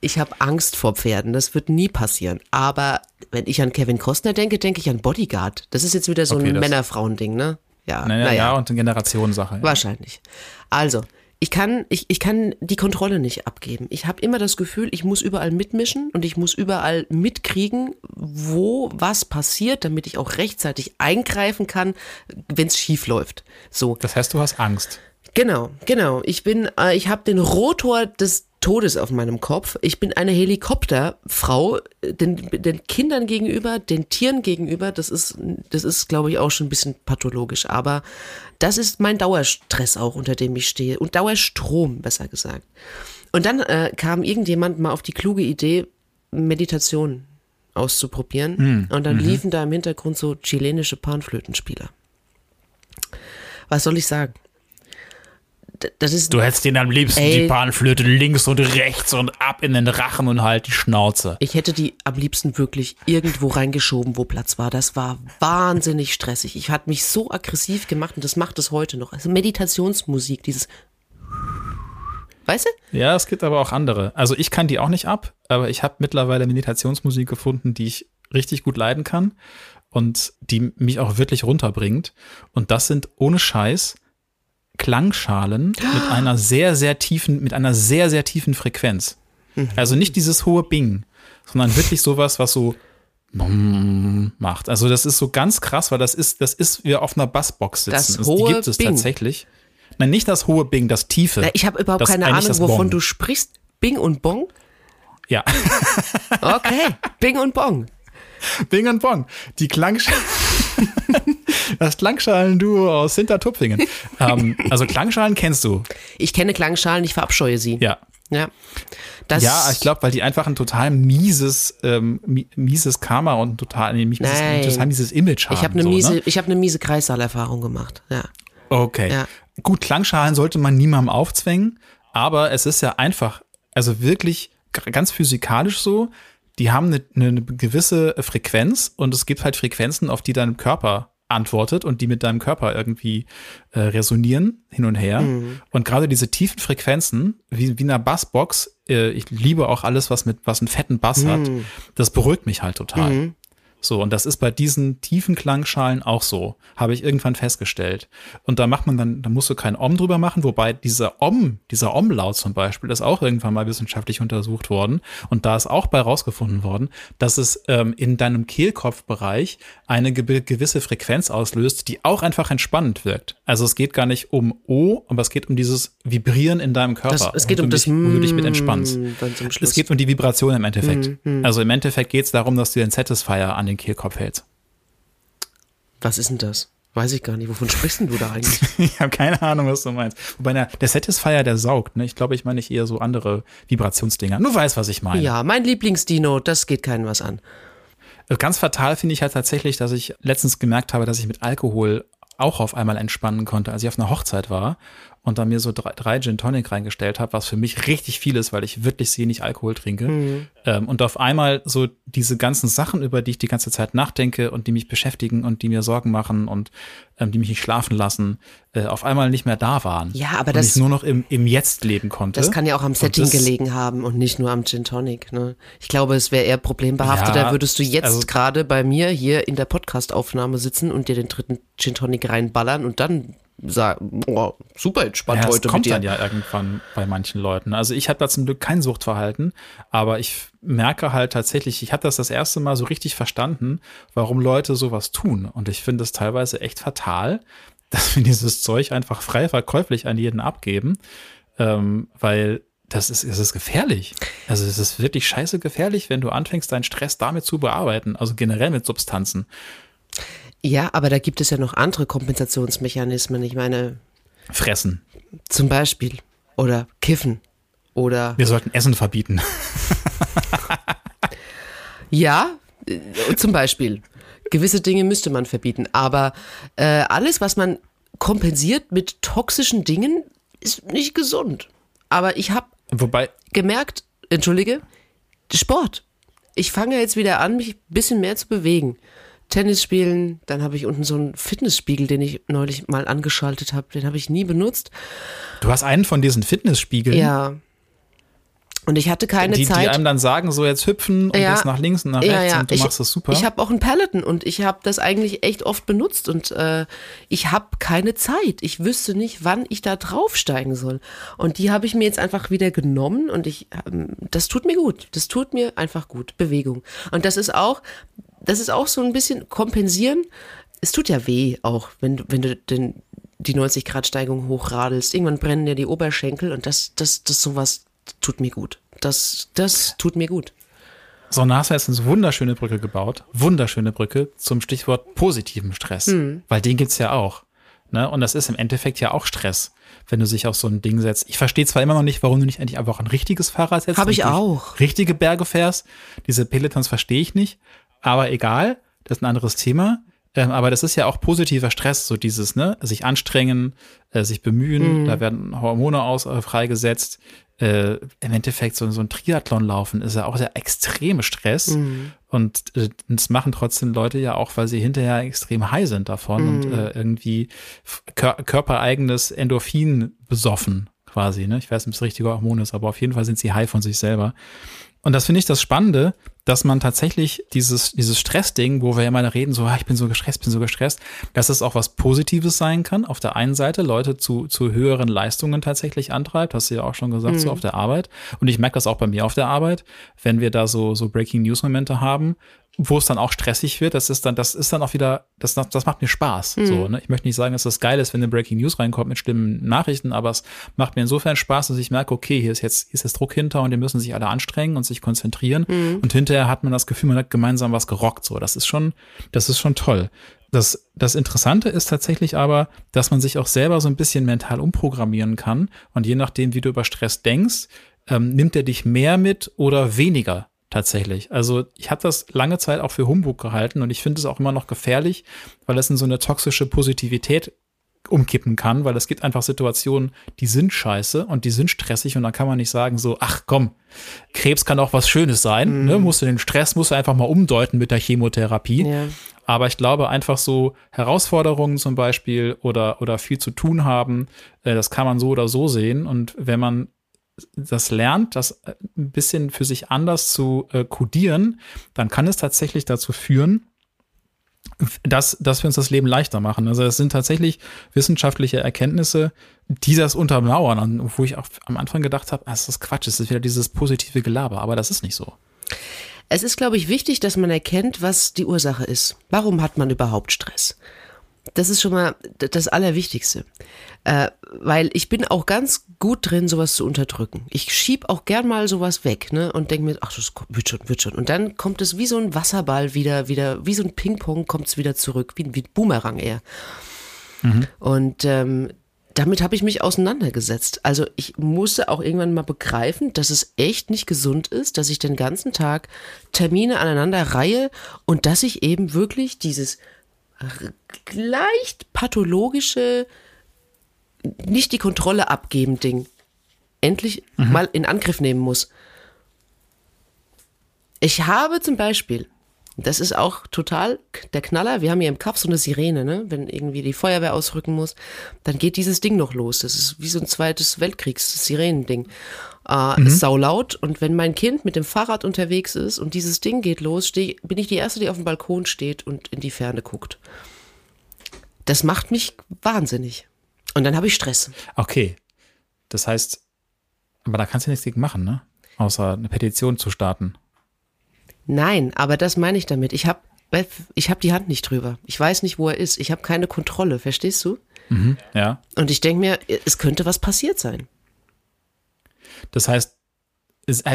Ich habe Angst vor Pferden. Das wird nie passieren. Aber wenn ich an Kevin Costner denke, denke ich an Bodyguard. Das ist jetzt wieder so okay, ein Männer-Frauen-Ding, ne? Ja, naja, naja. ja, und eine Generationensache. Ja. Wahrscheinlich. Also, ich kann, ich, ich kann die Kontrolle nicht abgeben. Ich habe immer das Gefühl, ich muss überall mitmischen und ich muss überall mitkriegen, wo was passiert, damit ich auch rechtzeitig eingreifen kann, wenn es schief läuft. So. Das heißt, du hast Angst. Genau, genau. Ich bin, äh, ich habe den Rotor des Todes auf meinem Kopf. Ich bin eine Helikopterfrau, den, den Kindern gegenüber, den Tieren gegenüber. Das ist, das ist, glaube ich, auch schon ein bisschen pathologisch. Aber das ist mein Dauerstress auch, unter dem ich stehe. Und Dauerstrom, besser gesagt. Und dann äh, kam irgendjemand mal auf die kluge Idee, Meditation auszuprobieren. Mhm. Und dann mhm. liefen da im Hintergrund so chilenische Panflötenspieler. Was soll ich sagen? Das ist. Du hättest den am liebsten ey, die Panflöte links und rechts und ab in den Rachen und halt die Schnauze. Ich hätte die am liebsten wirklich irgendwo reingeschoben, wo Platz war. Das war wahnsinnig stressig. Ich hatte mich so aggressiv gemacht und das macht es heute noch. Also Meditationsmusik, dieses. Weißt du? Ja, es gibt aber auch andere. Also ich kann die auch nicht ab, aber ich habe mittlerweile Meditationsmusik gefunden, die ich richtig gut leiden kann und die mich auch wirklich runterbringt. Und das sind ohne Scheiß Klangschalen mit einer sehr, sehr tiefen, mit einer sehr, sehr tiefen Frequenz. Mhm. Also nicht dieses hohe Bing, sondern wirklich sowas, was so macht. Also das ist so ganz krass, weil das ist, das ist wie auf einer Bassbox sitzen. Das hohe die gibt es Bing. tatsächlich. Nein, nicht das hohe Bing, das tiefe. Na, ich habe überhaupt keine Ahnung, wovon du sprichst. Bing und Bong? Ja. okay, Bing und Bong. Bing und Bong. Die Klangschalen. das Klangschalen-Duo aus Hintertupfingen. ähm, also Klangschalen kennst du. Ich kenne Klangschalen, ich verabscheue sie. Ja. Ja. Das ja, ich glaube, weil die einfach ein total mieses, ähm, mieses Karma und ein total, nee, mieses, total mieses Image haben. Ich habe eine so, miese, ne? ich habe eine miese Kreissaalerfahrung gemacht. Ja. Okay. Ja. Gut, Klangschalen sollte man niemandem aufzwängen, aber es ist ja einfach, also wirklich ganz physikalisch so. Die haben eine, eine gewisse Frequenz und es gibt halt Frequenzen, auf die dein Körper antwortet und die mit deinem Körper irgendwie äh, resonieren hin und her. Mhm. Und gerade diese tiefen Frequenzen, wie, wie in einer Bassbox, äh, ich liebe auch alles, was mit was einen fetten Bass mhm. hat, das beruhigt mich halt total. Mhm. So, und das ist bei diesen tiefen Klangschalen auch so, habe ich irgendwann festgestellt. Und da macht man dann, da musst du kein Om drüber machen, wobei dieser Om, dieser Om-Laut zum Beispiel, ist auch irgendwann mal wissenschaftlich untersucht worden. Und da ist auch bei rausgefunden worden, dass es ähm, in deinem Kehlkopfbereich eine ge gewisse Frequenz auslöst, die auch einfach entspannend wirkt. Also es geht gar nicht um O, aber es geht um dieses Vibrieren in deinem Körper. Das, es geht um dich, das, wo du dich mit entspannst. Es geht um die Vibration im Endeffekt. Mm, mm. Also im Endeffekt geht es darum, dass du den Satisfier an den Kehlkopf hältst. Was ist denn das? Weiß ich gar nicht. Wovon sprichst denn du da eigentlich? ich habe keine Ahnung, was du meinst. Wobei der, der Satisfier, der saugt. Ne? Ich glaube, ich meine nicht eher so andere Vibrationsdinger. Du weißt, was ich meine. Ja, mein Lieblingsdino, das geht keinem was an. Äh, ganz fatal finde ich halt tatsächlich, dass ich letztens gemerkt habe, dass ich mit Alkohol auch auf einmal entspannen konnte, als ich auf einer Hochzeit war und dann mir so drei, drei Gin Tonic reingestellt habe, was für mich richtig viel ist, weil ich wirklich wenig Alkohol trinke. Mhm. Ähm, und auf einmal so diese ganzen Sachen, über die ich die ganze Zeit nachdenke und die mich beschäftigen und die mir Sorgen machen und ähm, die mich nicht schlafen lassen, äh, auf einmal nicht mehr da waren. Ja, aber und das. ich nur noch im, im Jetzt leben konnte. Das kann ja auch am Setting gelegen haben und nicht nur am Gin Tonic. Ne? Ich glaube, es wäre eher problembehaftet. Ja, da würdest du jetzt also, gerade bei mir hier in der Podcast-Aufnahme sitzen und dir den dritten Gin Tonic reinballern und dann sagen, oh, super entspannt ja, heute das kommt dann ja irgendwann bei manchen Leuten. Also ich habe da zum Glück kein Suchtverhalten, aber ich merke halt tatsächlich, ich habe das das erste Mal so richtig verstanden, warum Leute sowas tun. Und ich finde es teilweise echt fatal, dass wir dieses Zeug einfach frei verkäuflich an jeden abgeben, ähm, weil das ist, das ist gefährlich. Also es ist wirklich scheiße gefährlich, wenn du anfängst, deinen Stress damit zu bearbeiten, also generell mit Substanzen. Ja, aber da gibt es ja noch andere Kompensationsmechanismen. Ich meine. Fressen. Zum Beispiel. Oder kiffen. Oder. Wir sollten Essen verbieten. ja, äh, zum Beispiel. Gewisse Dinge müsste man verbieten. Aber äh, alles, was man kompensiert mit toxischen Dingen, ist nicht gesund. Aber ich habe gemerkt, entschuldige, Sport. Ich fange jetzt wieder an, mich ein bisschen mehr zu bewegen. Tennis spielen. Dann habe ich unten so einen Fitnessspiegel, den ich neulich mal angeschaltet habe. Den habe ich nie benutzt. Du hast einen von diesen Fitnessspiegeln? Ja. Und ich hatte keine die, Zeit. Die einem dann sagen, so jetzt hüpfen und ja, jetzt nach links und nach rechts ja, ja. und du ich, machst das super. Ich habe auch einen Peloton und ich habe das eigentlich echt oft benutzt und äh, ich habe keine Zeit. Ich wüsste nicht, wann ich da draufsteigen soll. Und die habe ich mir jetzt einfach wieder genommen und ich, ähm, das tut mir gut. Das tut mir einfach gut. Bewegung. Und das ist auch, das ist auch so ein bisschen kompensieren. Es tut ja weh auch, wenn du, wenn du den, die 90 Grad Steigung hochradelst. Irgendwann brennen dir die Oberschenkel und das, das, das sowas tut mir gut. Das, das tut mir gut. So, NASA ist eine wunderschöne Brücke gebaut. Wunderschöne Brücke zum Stichwort positiven Stress. Hm. Weil den gibt's ja auch. Ne? Und das ist im Endeffekt ja auch Stress, wenn du sich auf so ein Ding setzt. Ich verstehe zwar immer noch nicht, warum du nicht eigentlich einfach ein richtiges Fahrrad setzt. Habe ich auch. Richtige Berge fährst. Diese Pelotons verstehe ich nicht. Aber egal, das ist ein anderes Thema. Ähm, aber das ist ja auch positiver Stress, so dieses, ne, sich anstrengen, äh, sich bemühen, mhm. da werden Hormone aus, äh, freigesetzt. Äh, Im Endeffekt so, so ein Triathlon laufen ist ja auch der extreme Stress. Mhm. Und äh, das machen trotzdem Leute ja auch, weil sie hinterher extrem high sind davon mhm. und äh, irgendwie kör körpereigenes Endorphin besoffen quasi. Ne? Ich weiß nicht, ob es das richtige Hormon ist, aber auf jeden Fall sind sie high von sich selber. Und das finde ich das Spannende, dass man tatsächlich dieses, dieses Stressding, wo wir ja immer reden, so, ah, ich bin so gestresst, bin so gestresst, dass es auch was Positives sein kann. Auf der einen Seite Leute zu, zu höheren Leistungen tatsächlich antreibt, hast du ja auch schon gesagt, mhm. so auf der Arbeit. Und ich merke das auch bei mir auf der Arbeit, wenn wir da so, so Breaking News Momente haben, wo es dann auch stressig wird, das ist dann, das ist dann auch wieder, das, das macht mir Spaß. Mhm. So, ne? Ich möchte nicht sagen, dass das geil ist, wenn eine Breaking News reinkommt mit schlimmen Nachrichten, aber es macht mir insofern Spaß, dass ich merke, okay, hier ist jetzt, hier ist jetzt Druck hinter und die müssen sich alle anstrengen und sich konzentrieren. Mhm. Und hinterher hat man das Gefühl, man hat gemeinsam was gerockt. So, das ist schon, das ist schon toll. Das, das Interessante ist tatsächlich aber, dass man sich auch selber so ein bisschen mental umprogrammieren kann. Und je nachdem, wie du über Stress denkst, ähm, nimmt er dich mehr mit oder weniger tatsächlich. Also ich habe das lange Zeit auch für Humbug gehalten und ich finde es auch immer noch gefährlich, weil es in so eine toxische Positivität umkippen kann, weil es gibt einfach Situationen, die sind scheiße und die sind stressig und dann kann man nicht sagen so, ach komm, Krebs kann auch was Schönes sein, mhm. ne? musst du den Stress, musst du einfach mal umdeuten mit der Chemotherapie. Ja. Aber ich glaube einfach so Herausforderungen zum Beispiel oder, oder viel zu tun haben, äh, das kann man so oder so sehen und wenn man das lernt, das ein bisschen für sich anders zu äh, kodieren, dann kann es tatsächlich dazu führen, dass, dass wir uns das Leben leichter machen. Also es sind tatsächlich wissenschaftliche Erkenntnisse, die das untermauern, wo ich auch am Anfang gedacht habe, ah, das ist Quatsch, es ist wieder dieses positive Gelaber, aber das ist nicht so. Es ist, glaube ich, wichtig, dass man erkennt, was die Ursache ist. Warum hat man überhaupt Stress? Das ist schon mal das Allerwichtigste. Äh, weil ich bin auch ganz gut drin, sowas zu unterdrücken. Ich schieb auch gern mal sowas weg, ne? Und denke mir, ach, das wird schon, wird schon. Und dann kommt es wie so ein Wasserball wieder, wieder, wie so ein Ping-Pong kommt es wieder zurück, wie, wie ein Boomerang eher. Mhm. Und ähm, damit habe ich mich auseinandergesetzt. Also ich musste auch irgendwann mal begreifen, dass es echt nicht gesund ist, dass ich den ganzen Tag Termine aneinander reihe und dass ich eben wirklich dieses leicht pathologische, nicht die Kontrolle abgeben Ding endlich mhm. mal in Angriff nehmen muss. Ich habe zum Beispiel, das ist auch total der Knaller, wir haben hier im Kaff so eine Sirene, ne? wenn irgendwie die Feuerwehr ausrücken muss, dann geht dieses Ding noch los. Das ist wie so ein zweites Weltkriegs-Sirenending. Äh, mhm. Ist saulaut und wenn mein Kind mit dem Fahrrad unterwegs ist und dieses Ding geht los, steh, bin ich die Erste, die auf dem Balkon steht und in die Ferne guckt. Das macht mich wahnsinnig. Und dann habe ich Stress. Okay. Das heißt, aber da kannst du nichts gegen machen, ne? Außer eine Petition zu starten. Nein, aber das meine ich damit. Ich habe ich hab die Hand nicht drüber. Ich weiß nicht, wo er ist. Ich habe keine Kontrolle, verstehst du? Mhm, ja. Und ich denke mir, es könnte was passiert sein. Das heißt,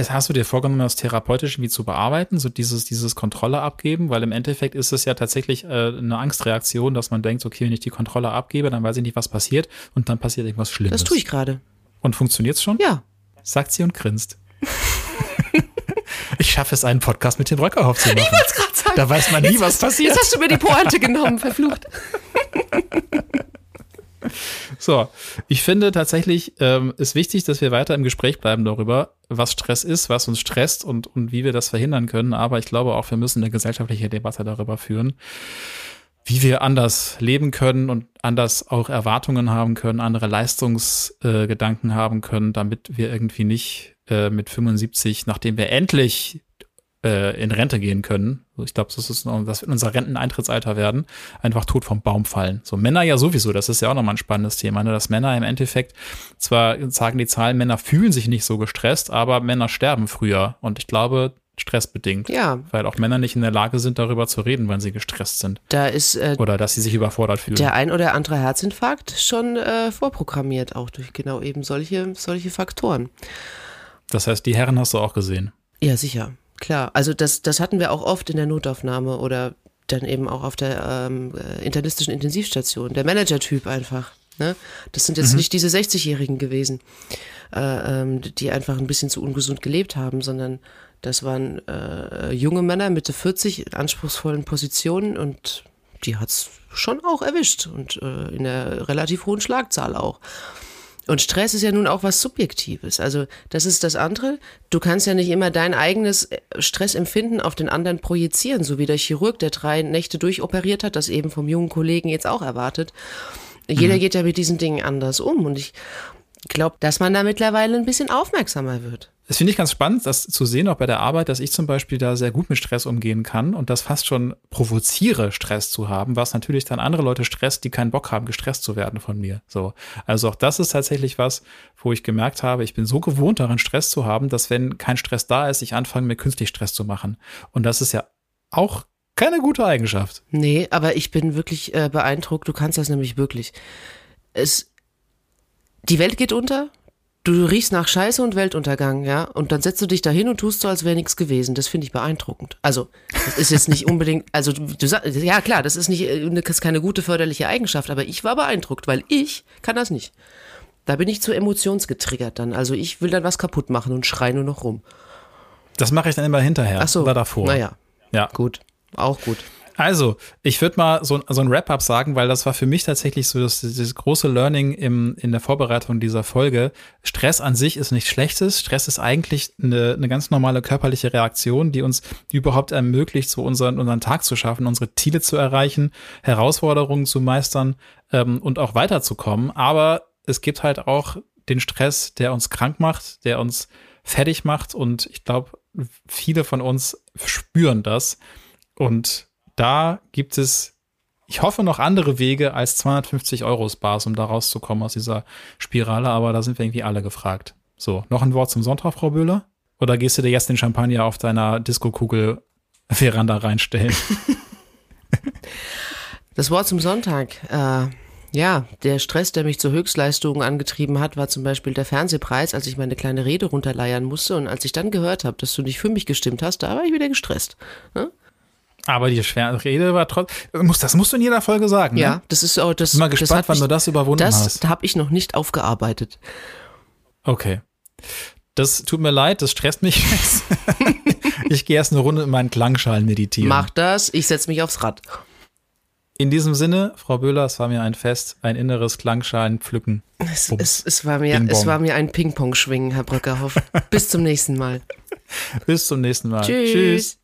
hast du dir vorgenommen, das therapeutisch irgendwie zu bearbeiten, so dieses, dieses Kontrolle abgeben? Weil im Endeffekt ist es ja tatsächlich äh, eine Angstreaktion, dass man denkt, okay, wenn ich die Kontrolle abgebe, dann weiß ich nicht, was passiert und dann passiert irgendwas Schlimmes. Das tue ich gerade. Und funktioniert's schon? Ja. Sagt sie und grinst. Ich schaffe es, einen Podcast mit dem Röckerhoff zu machen. Ich wollte es gerade sagen. Da weiß man nie, jetzt was passiert. Jetzt hast du mir die Pointe genommen, verflucht. So, ich finde tatsächlich ähm, ist wichtig, dass wir weiter im Gespräch bleiben darüber, was Stress ist, was uns stresst und, und wie wir das verhindern können. Aber ich glaube auch, wir müssen eine gesellschaftliche Debatte darüber führen, wie wir anders leben können und anders auch Erwartungen haben können, andere Leistungsgedanken äh, haben können, damit wir irgendwie nicht äh, mit 75, nachdem wir endlich äh, in Rente gehen können. Ich glaube, das ist das wird unser Renteneintrittsalter werden, einfach tot vom Baum fallen. So Männer ja sowieso, das ist ja auch nochmal ein spannendes Thema, ne? dass Männer im Endeffekt zwar sagen die Zahlen, Männer fühlen sich nicht so gestresst, aber Männer sterben früher und ich glaube, stressbedingt. Ja. Weil auch Männer nicht in der Lage sind, darüber zu reden, wenn sie gestresst sind. Da ist äh, oder dass sie sich überfordert fühlen. Der ein oder andere Herzinfarkt schon äh, vorprogrammiert, auch durch genau eben solche, solche Faktoren. Das heißt, die Herren hast du auch gesehen. Ja, sicher klar. Also das, das hatten wir auch oft in der Notaufnahme oder dann eben auch auf der ähm, äh, internistischen Intensivstation. Der Manager-Typ einfach. Ne? Das sind jetzt mhm. nicht diese 60-Jährigen gewesen, äh, ähm, die einfach ein bisschen zu ungesund gelebt haben, sondern das waren äh, junge Männer Mitte 40 in anspruchsvollen Positionen und die hat's schon auch erwischt und äh, in einer relativ hohen Schlagzahl auch. Und Stress ist ja nun auch was Subjektives. Also das ist das andere. Du kannst ja nicht immer dein eigenes äh, Stressempfinden auf den anderen projizieren, so wie der Chirurg, der drei Nächte durchoperiert hat, das eben vom jungen Kollegen jetzt auch erwartet. Jeder mhm. geht ja mit diesen Dingen anders um. Und ich glaube, dass man da mittlerweile ein bisschen aufmerksamer wird. Das finde ich ganz spannend, das zu sehen, auch bei der Arbeit, dass ich zum Beispiel da sehr gut mit Stress umgehen kann und das fast schon provoziere, Stress zu haben, was natürlich dann andere Leute stresst, die keinen Bock haben, gestresst zu werden von mir. So. Also auch das ist tatsächlich was, wo ich gemerkt habe, ich bin so gewohnt daran, Stress zu haben, dass wenn kein Stress da ist, ich anfange, mir künstlich Stress zu machen. Und das ist ja auch keine gute Eigenschaft. Nee, aber ich bin wirklich äh, beeindruckt. Du kannst das nämlich wirklich. Es, die Welt geht unter, Du riechst nach Scheiße und Weltuntergang, ja, und dann setzt du dich da hin und tust so, als wäre nichts gewesen. Das finde ich beeindruckend. Also, das ist jetzt nicht unbedingt, also du sagst, ja klar, das ist nicht, äh, das ist keine gute förderliche Eigenschaft, aber ich war beeindruckt, weil ich kann das nicht. Da bin ich zu emotionsgetriggert dann. Also ich will dann was kaputt machen und schreie nur noch rum. Das mache ich dann immer hinterher Ach so. oder davor. Naja, Ja. gut. Auch gut. Also, ich würde mal so, so ein Wrap-up sagen, weil das war für mich tatsächlich so das, das große Learning im, in der Vorbereitung dieser Folge. Stress an sich ist nichts Schlechtes. Stress ist eigentlich eine, eine ganz normale körperliche Reaktion, die uns überhaupt ermöglicht, so unseren, unseren Tag zu schaffen, unsere Ziele zu erreichen, Herausforderungen zu meistern ähm, und auch weiterzukommen. Aber es gibt halt auch den Stress, der uns krank macht, der uns fertig macht. Und ich glaube, viele von uns spüren das. Und da gibt es, ich hoffe, noch andere Wege als 250 Euro Bars, um da rauszukommen aus dieser Spirale. Aber da sind wir irgendwie alle gefragt. So, noch ein Wort zum Sonntag, Frau Böhler? Oder gehst du dir jetzt den Champagner auf deiner Disco-Kugel Veranda reinstellen? Das Wort zum Sonntag. Äh, ja, der Stress, der mich zur Höchstleistungen angetrieben hat, war zum Beispiel der Fernsehpreis, als ich meine kleine Rede runterleiern musste. Und als ich dann gehört habe, dass du nicht für mich gestimmt hast, da war ich wieder gestresst. Ne? Aber die schwere Rede war trotzdem. Das musst du in jeder Folge sagen. Ne? Ja, das ist auch das. Bin mal das gespannt, wann mich, du das überwunden das hast. habe ich noch nicht aufgearbeitet. Okay. Das tut mir leid, das stresst mich ich gehe erst eine Runde in meinen Klangschalen meditieren. Mach das, ich setze mich aufs Rad. In diesem Sinne, Frau Böhler, es war mir ein Fest, ein inneres Klangschalenpflücken. Es, Bums. es, es, war mir, es war mir ein Ping-Pong-Schwingen, Herr Bröckerhoff. Bis zum nächsten Mal. Bis zum nächsten Mal. Tschüss.